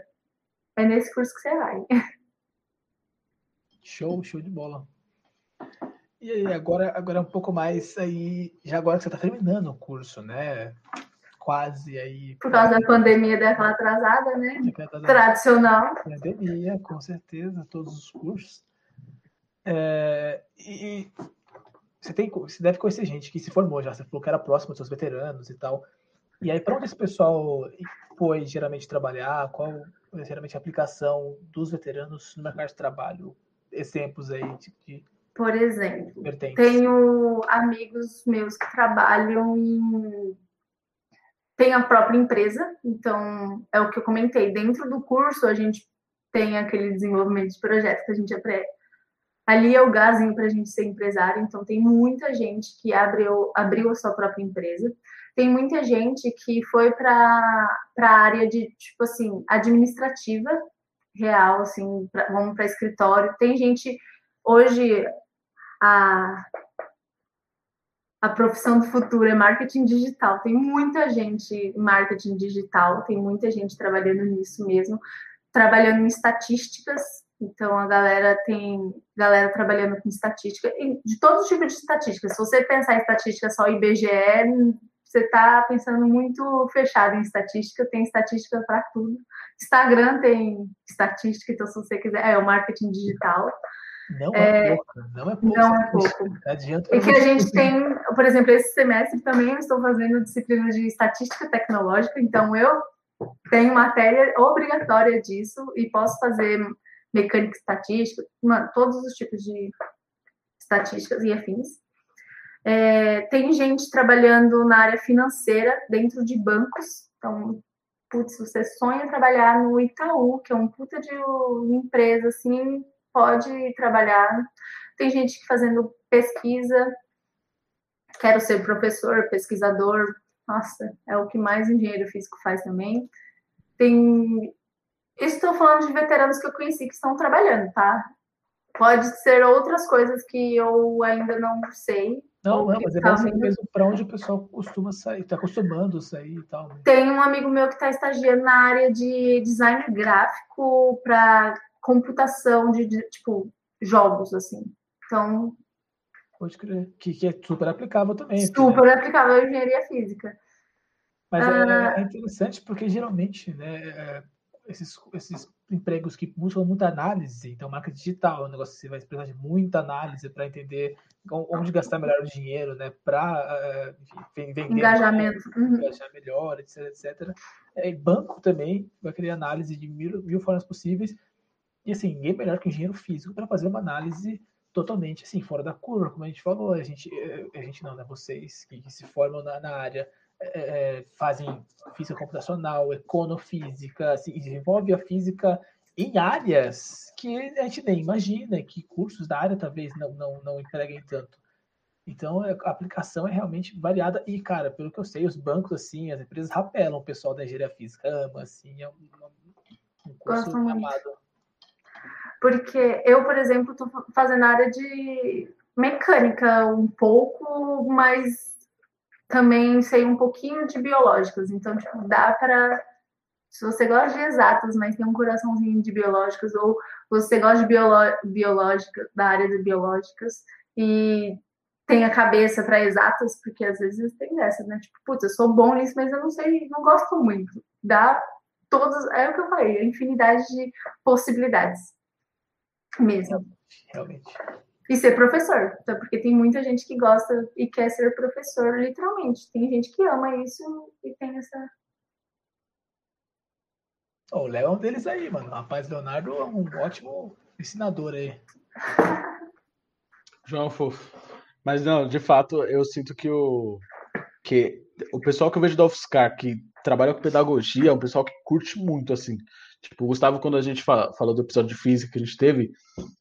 é nesse curso que você vai. Show, show de bola. E aí, agora, agora um pouco mais aí, já agora que você está terminando o curso, né? Quase aí. Por causa da pandemia daquela atrasada, né? Tradicional. Pandemia, com certeza, todos os cursos. É, e você, tem, você deve conhecer gente que se formou já, você falou que era próximo dos seus veteranos e tal. E aí, para onde esse pessoal foi geralmente trabalhar? Qual geralmente a aplicação dos veteranos no mercado de trabalho? Exemplos aí de, de por exemplo, Vertentes. tenho amigos meus que trabalham em. Tem a própria empresa, então é o que eu comentei. Dentro do curso, a gente tem aquele desenvolvimento de projetos que a gente aprende. Ali é o gásinho para a gente ser empresário, então tem muita gente que abriu, abriu a sua própria empresa. Tem muita gente que foi para a área de, tipo assim, administrativa, real, assim, pra, vamos para escritório. Tem gente, hoje, a, a profissão do futuro é marketing digital. Tem muita gente em marketing digital, tem muita gente trabalhando nisso mesmo, trabalhando em estatísticas. Então a galera tem galera trabalhando com estatística, de todos os tipos de estatísticas. Se você pensar em estatística só IBGE, você está pensando muito fechado em estatística, tem estatística para tudo. Instagram tem estatística, então se você quiser, é o marketing digital. Não é, é pouco, não é pouco. Não é pouco. Adianta e que a gente tem, por exemplo, esse semestre também eu estou fazendo disciplina de estatística tecnológica, então eu tenho matéria obrigatória disso e posso fazer mecânica estatística, todos os tipos de estatísticas e afins. É, tem gente trabalhando na área financeira dentro de bancos, então, putz, você sonha trabalhar no Itaú, que é um puta de empresa assim pode trabalhar. Tem gente fazendo pesquisa, quero ser professor, pesquisador. Nossa, é o que mais engenheiro físico faz também. Tem. Estou falando de veteranos que eu conheci que estão trabalhando, tá? Pode ser outras coisas que eu ainda não sei. Não, não, mas é tá mesmo para onde o pessoal costuma sair, está acostumando a sair e tal. Né? Tem um amigo meu que está estagiando na área de design gráfico para computação de, de, tipo, jogos, assim. Então. Pode crer. Que, que é super aplicável também. Super né? aplicável à engenharia física. Mas é, ah, é, interessante porque geralmente, né, é, esses, esses empregos que buscam muita análise, então marca digital, é um negócio que você vai precisar de muita análise para entender onde gastar melhor o dinheiro, né, para vender engajamento, mais, uhum. engajar melhor, etc, etc. É, banco também vai querer análise de mil, mil formas possíveis e assim, ninguém melhor que engenheiro físico para fazer uma análise totalmente assim, fora da curva, como a gente falou, a gente, eh, a gente não, né? Vocês que, que se formam na, na área é, fazem física computacional, econofísica, assim, desenvolve a física em áreas que a gente nem imagina, que cursos da área talvez não, não, não empreguem tanto. Então, a aplicação é realmente variada. E, cara, pelo que eu sei, os bancos, assim, as empresas rapelam o pessoal da engenharia física. Ama, assim, é um, um curso amado. Porque eu, por exemplo, estou fazendo área de mecânica um pouco, mas também sei um pouquinho de biológicas. Então, tipo, dá para. Se você gosta de exatas, mas tem um coraçãozinho de biológicas, ou você gosta de biológica, da área de biológicas, e tem a cabeça para exatas, porque às vezes tem dessas, né? Tipo, putz, eu sou bom nisso, mas eu não sei, não gosto muito. Dá todos, é o que eu falei, a infinidade de possibilidades mesmo. Realmente. E ser professor, então, porque tem muita gente que gosta e quer ser professor, literalmente. Tem gente que ama isso e tem essa. Oh, o Léo é um deles aí, mano. O rapaz Leonardo é um ótimo ensinador aí. João Fofo. Mas não, de fato, eu sinto que o, que o pessoal que eu vejo da UFSCar, que trabalha com pedagogia, é um pessoal que curte muito, assim. Tipo, o Gustavo, quando a gente fala, falou do episódio de física que a gente teve,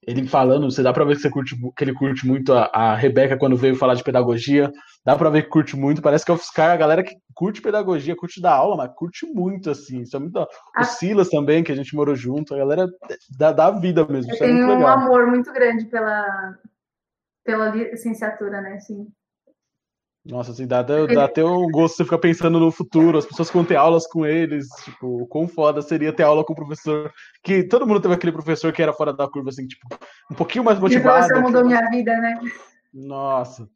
ele falando, você dá pra ver que, você curte, que ele curte muito a, a Rebeca quando veio falar de pedagogia, dá pra ver que curte muito, parece que a UFSCar, a galera que curte pedagogia, curte dar aula, mas curte muito, assim. Isso é muito, o Silas também, que a gente morou junto, a galera dá, dá vida mesmo. Eu tenho é um amor muito grande pela, pela licenciatura, né? Assim, nossa, assim, dá, dá até um gosto você ficar pensando no futuro, as pessoas que vão ter aulas com eles, tipo, quão foda seria ter aula com o professor, que todo mundo teve aquele professor que era fora da curva, assim, tipo, um pouquinho mais motivado. E o mudou tipo... minha vida, né? Nossa.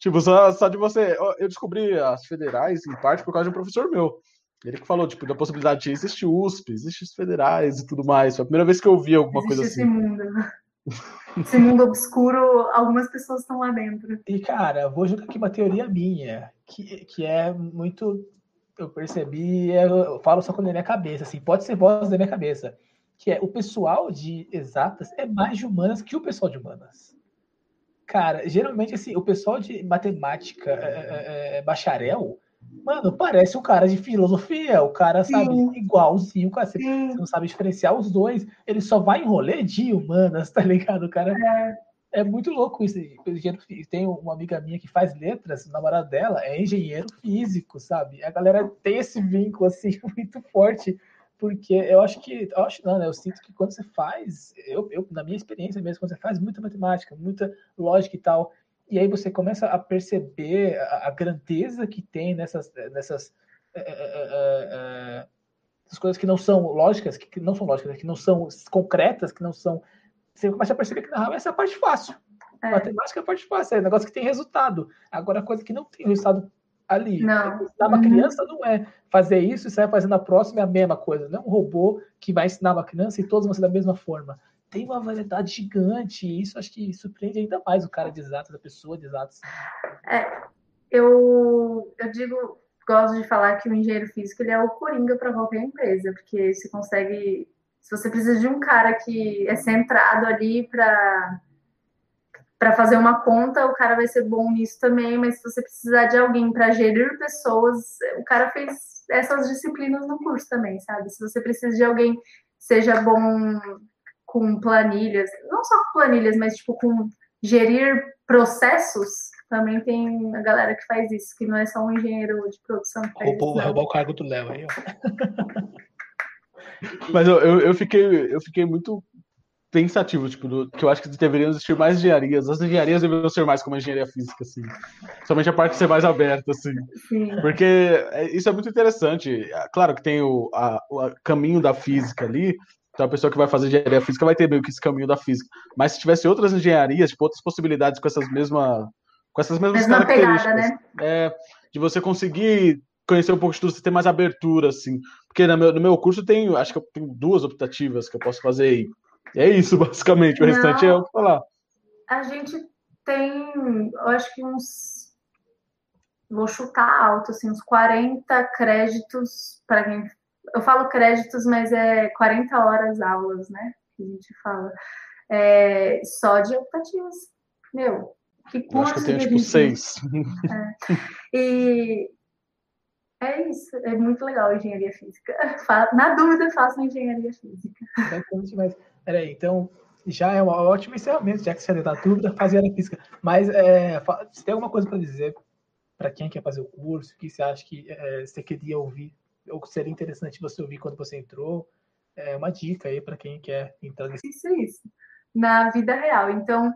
Tipo, só, só de você. Eu descobri as federais, em parte, por causa de um professor meu. Ele que falou, tipo, da possibilidade de existir USP, existir os federais e tudo mais. Foi a primeira vez que eu ouvi alguma Existe coisa assim. Esse mundo. Esse mundo obscuro, algumas pessoas estão lá dentro. E, cara, vou jogar aqui uma teoria minha, que, que é muito. Eu percebi, eu falo só quando é minha cabeça, assim, pode ser voz da minha cabeça. Que é o pessoal de exatas é mais de humanas que o pessoal de humanas. Cara, geralmente, assim, o pessoal de matemática, é, é, é, bacharel, Mano, parece um cara de filosofia. O cara Sim. sabe igualzinho. Cara, você, não sabe diferenciar os dois. Ele só vai em rolê de humanas, tá ligado? O cara é, é muito louco isso. Tem uma amiga minha que faz letras, o namorado dela é engenheiro físico, sabe? A galera tem esse vínculo assim muito forte. Porque eu acho que, eu acho não, né? Eu sinto que quando você faz, eu, eu, na minha experiência mesmo, quando você faz muita matemática, muita lógica e tal, e aí você começa a perceber a, a grandeza que tem nessas, nessas é, é, é, coisas que não são lógicas, que, que não são lógicas, que não são concretas, que não são. Você começa a perceber que na real essa é a parte fácil. É. Matemática é a parte fácil, é um negócio que tem resultado. Agora, a coisa que não tem resultado ali. Não. Ensinar uma uhum. criança não é fazer isso e sair fazendo a próxima é a mesma coisa. Não é um robô que vai ensinar uma criança e todos vão ser da mesma forma tem uma variedade gigante, e isso acho que surpreende ainda mais o cara de exatos, a pessoa de exatos. É, eu, eu digo, gosto de falar que o engenheiro físico ele é o coringa para qualquer empresa, porque se consegue, se você precisa de um cara que é centrado ali para para fazer uma conta, o cara vai ser bom nisso também, mas se você precisar de alguém para gerir pessoas, o cara fez essas disciplinas no curso também, sabe? Se você precisa de alguém seja bom com planilhas, não só com planilhas, mas tipo com gerir processos, também tem a galera que faz isso, que não é só um engenheiro de produção. Que faz roubou, isso, roubou o cargo do Léo aí, ó. Mas eu, eu, eu, fiquei, eu fiquei muito pensativo, tipo, do, que eu acho que deveriam existir mais engenharias. As engenharias deveriam ser mais como a engenharia física, assim. Somente a parte ser mais aberta, assim. Sim. Porque é, isso é muito interessante. Claro que tem o, a, o caminho da física ali, então a pessoa que vai fazer engenharia física vai ter meio que esse caminho da física. Mas se tivesse outras engenharias, tipo, outras possibilidades com essas mesmas, com essas mesmas Mesma características, pegada, né? é, de você conseguir conhecer um pouco de tudo, você ter mais abertura, assim. Porque no meu, no meu curso tem, acho que eu tenho duas optativas que eu posso fazer aí. E é isso, basicamente. O Não, restante é o que falar. A gente tem, eu acho que uns. Vou chutar alto, assim, uns 40 créditos para quem eu falo créditos, mas é 40 horas aulas, né? Que a gente fala. É, só de optativas. Meu, que curso. Eu acho que eu tenho tipo seis. É. E é isso, é muito legal a engenharia física. Na dúvida, façam engenharia física. Mas, peraí, então já é um ótimo encerramento, já que você já deu dúvida, fazer a física. Mas é, você tem alguma coisa para dizer para quem quer fazer o curso, que você acha que é, você queria ouvir ou seria interessante você ouvir quando você entrou. É uma dica aí para quem quer entrar nesse. Isso, isso. Na vida real. Então,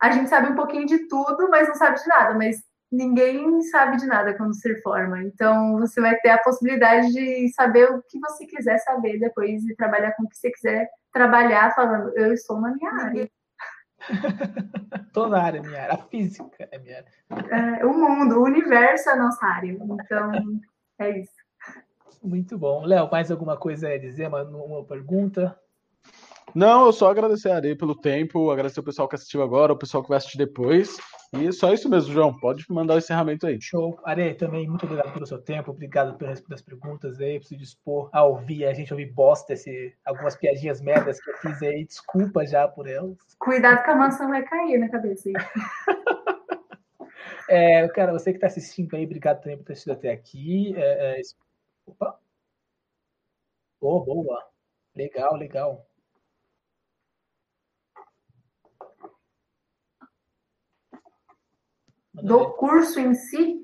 a gente sabe um pouquinho de tudo, mas não sabe de nada. Mas ninguém sabe de nada quando se forma. Então, você vai ter a possibilidade de saber o que você quiser saber depois e trabalhar com o que você quiser trabalhar, falando, eu estou na minha área. Toda área é minha área. A física é minha área. É, o mundo, o universo é a nossa área. Então, é isso. Muito bom. Léo, mais alguma coisa a dizer? Uma, uma pergunta? Não, eu só agradecer a Ari pelo tempo, agradecer o pessoal que assistiu agora, o pessoal que vai assistir depois. E só isso mesmo, João. Pode mandar o encerramento aí. Show. Are, também muito obrigado pelo seu tempo, obrigado por responder as perguntas aí, por se dispor a ouvir, a gente ouvir bosta, esse, algumas piadinhas merdas que eu fiz aí. Desculpa já por elas. Cuidado que a maçã vai cair na cabeça aí. é, cara, você que está assistindo aí, obrigado também por ter assistido até aqui. É, é... Opa! Oh, boa! Legal, legal. do curso em si?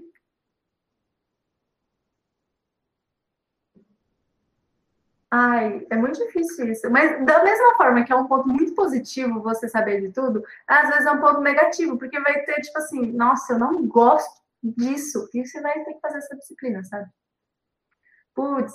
Ai, é muito difícil isso. Mas da mesma forma que é um ponto muito positivo você saber de tudo, às vezes é um ponto negativo, porque vai ter, tipo assim, nossa, eu não gosto disso. E você vai ter que fazer essa disciplina, sabe? Putz,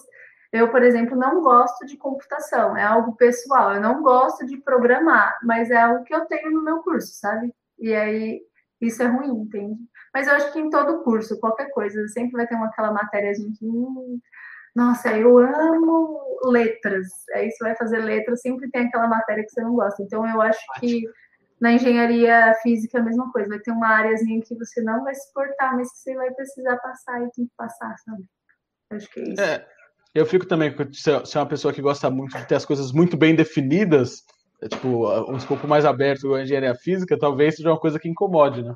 eu, por exemplo, não gosto de computação, é algo pessoal. Eu não gosto de programar, mas é algo que eu tenho no meu curso, sabe? E aí isso é ruim, entende? Mas eu acho que em todo curso, qualquer coisa, sempre vai ter uma, aquela matéria que, hum, nossa, eu amo letras. Aí você vai fazer letras, sempre tem aquela matéria que você não gosta. Então eu acho que na engenharia física é a mesma coisa. Vai ter uma áreazinha que você não vai suportar, mas que você vai precisar passar e tem que passar, sabe? Eu acho que é isso. É, eu fico também, se é uma pessoa que gosta muito de ter as coisas muito bem definidas, é, tipo, um escopo mais aberto a engenharia física, talvez seja uma coisa que incomode, né?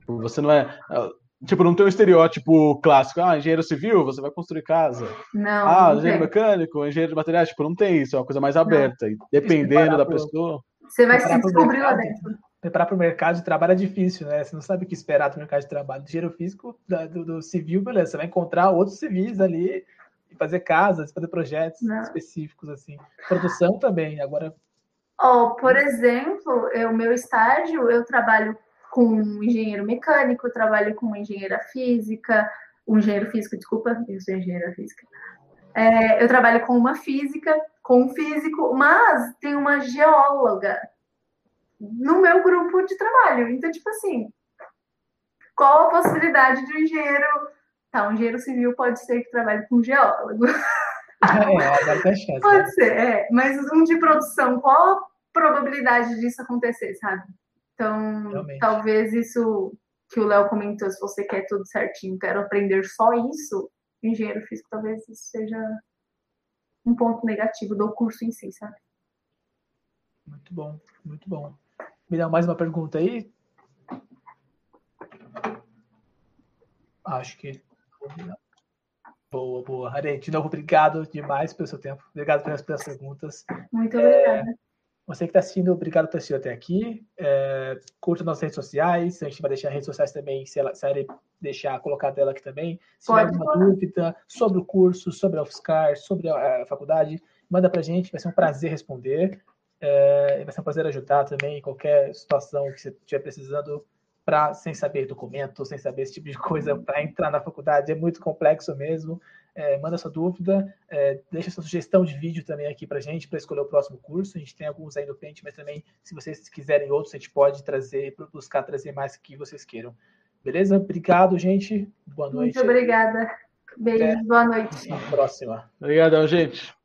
Tipo, você não é. é tipo, não tem um estereótipo clássico. Ah, engenheiro civil, você vai construir casa. Não. Ah, não engenheiro tem. mecânico, engenheiro de materiais. Tipo, não tem isso. É uma coisa mais aberta. Dependendo da pessoa. Você vai se descobrir lá dentro. Preparar para o mercado de trabalho é difícil, né? Você não sabe o que esperar do mercado de trabalho. Do engenheiro físico, do, do, civil, beleza. Você vai encontrar outros civis ali e fazer casas, fazer projetos não. específicos, assim. Produção também. Agora, Oh, por exemplo, o meu estágio, eu trabalho com um engenheiro mecânico, trabalho com uma engenheira física, um engenheiro físico, desculpa, eu sou engenheira física. É, eu trabalho com uma física, com um físico, mas tem uma geóloga no meu grupo de trabalho. Então, tipo assim, qual a possibilidade de um engenheiro. Tá, um engenheiro civil pode ser que trabalhe com geólogo. É, tá chance, Pode né? ser, é. Mas um de produção, qual a probabilidade disso acontecer, sabe? Então, Realmente. talvez isso que o Léo comentou, se você quer tudo certinho, quero aprender só isso, engenheiro físico, talvez isso seja um ponto negativo do curso em si, sabe? Muito bom, muito bom. Me dá mais uma pergunta aí? Acho que. Boa, boa. Are, de novo, obrigado demais pelo seu tempo. Obrigado pelas, pelas perguntas. Muito obrigada. É, você que está assistindo, obrigado por ter assistido até aqui. É, curta nossas redes sociais. A gente vai deixar redes sociais também, se ela, se ela deixar, colocar dela aqui também. Se tiver alguma dúvida sobre o curso, sobre a UFSCar, sobre a, a faculdade, manda para a gente. Vai ser um prazer responder. É, vai ser um prazer ajudar também em qualquer situação que você estiver precisando para sem saber documento, sem saber esse tipo de coisa para entrar na faculdade. É muito complexo mesmo. É, manda sua dúvida, é, deixa sua sugestão de vídeo também aqui para gente para escolher o próximo curso. A gente tem alguns aí no Pente, mas também se vocês quiserem outros, a gente pode trazer, buscar trazer mais que vocês queiram. Beleza? Obrigado, gente. Boa noite. Muito obrigada. Beijo, boa noite. Até a próxima. Obrigadão, gente.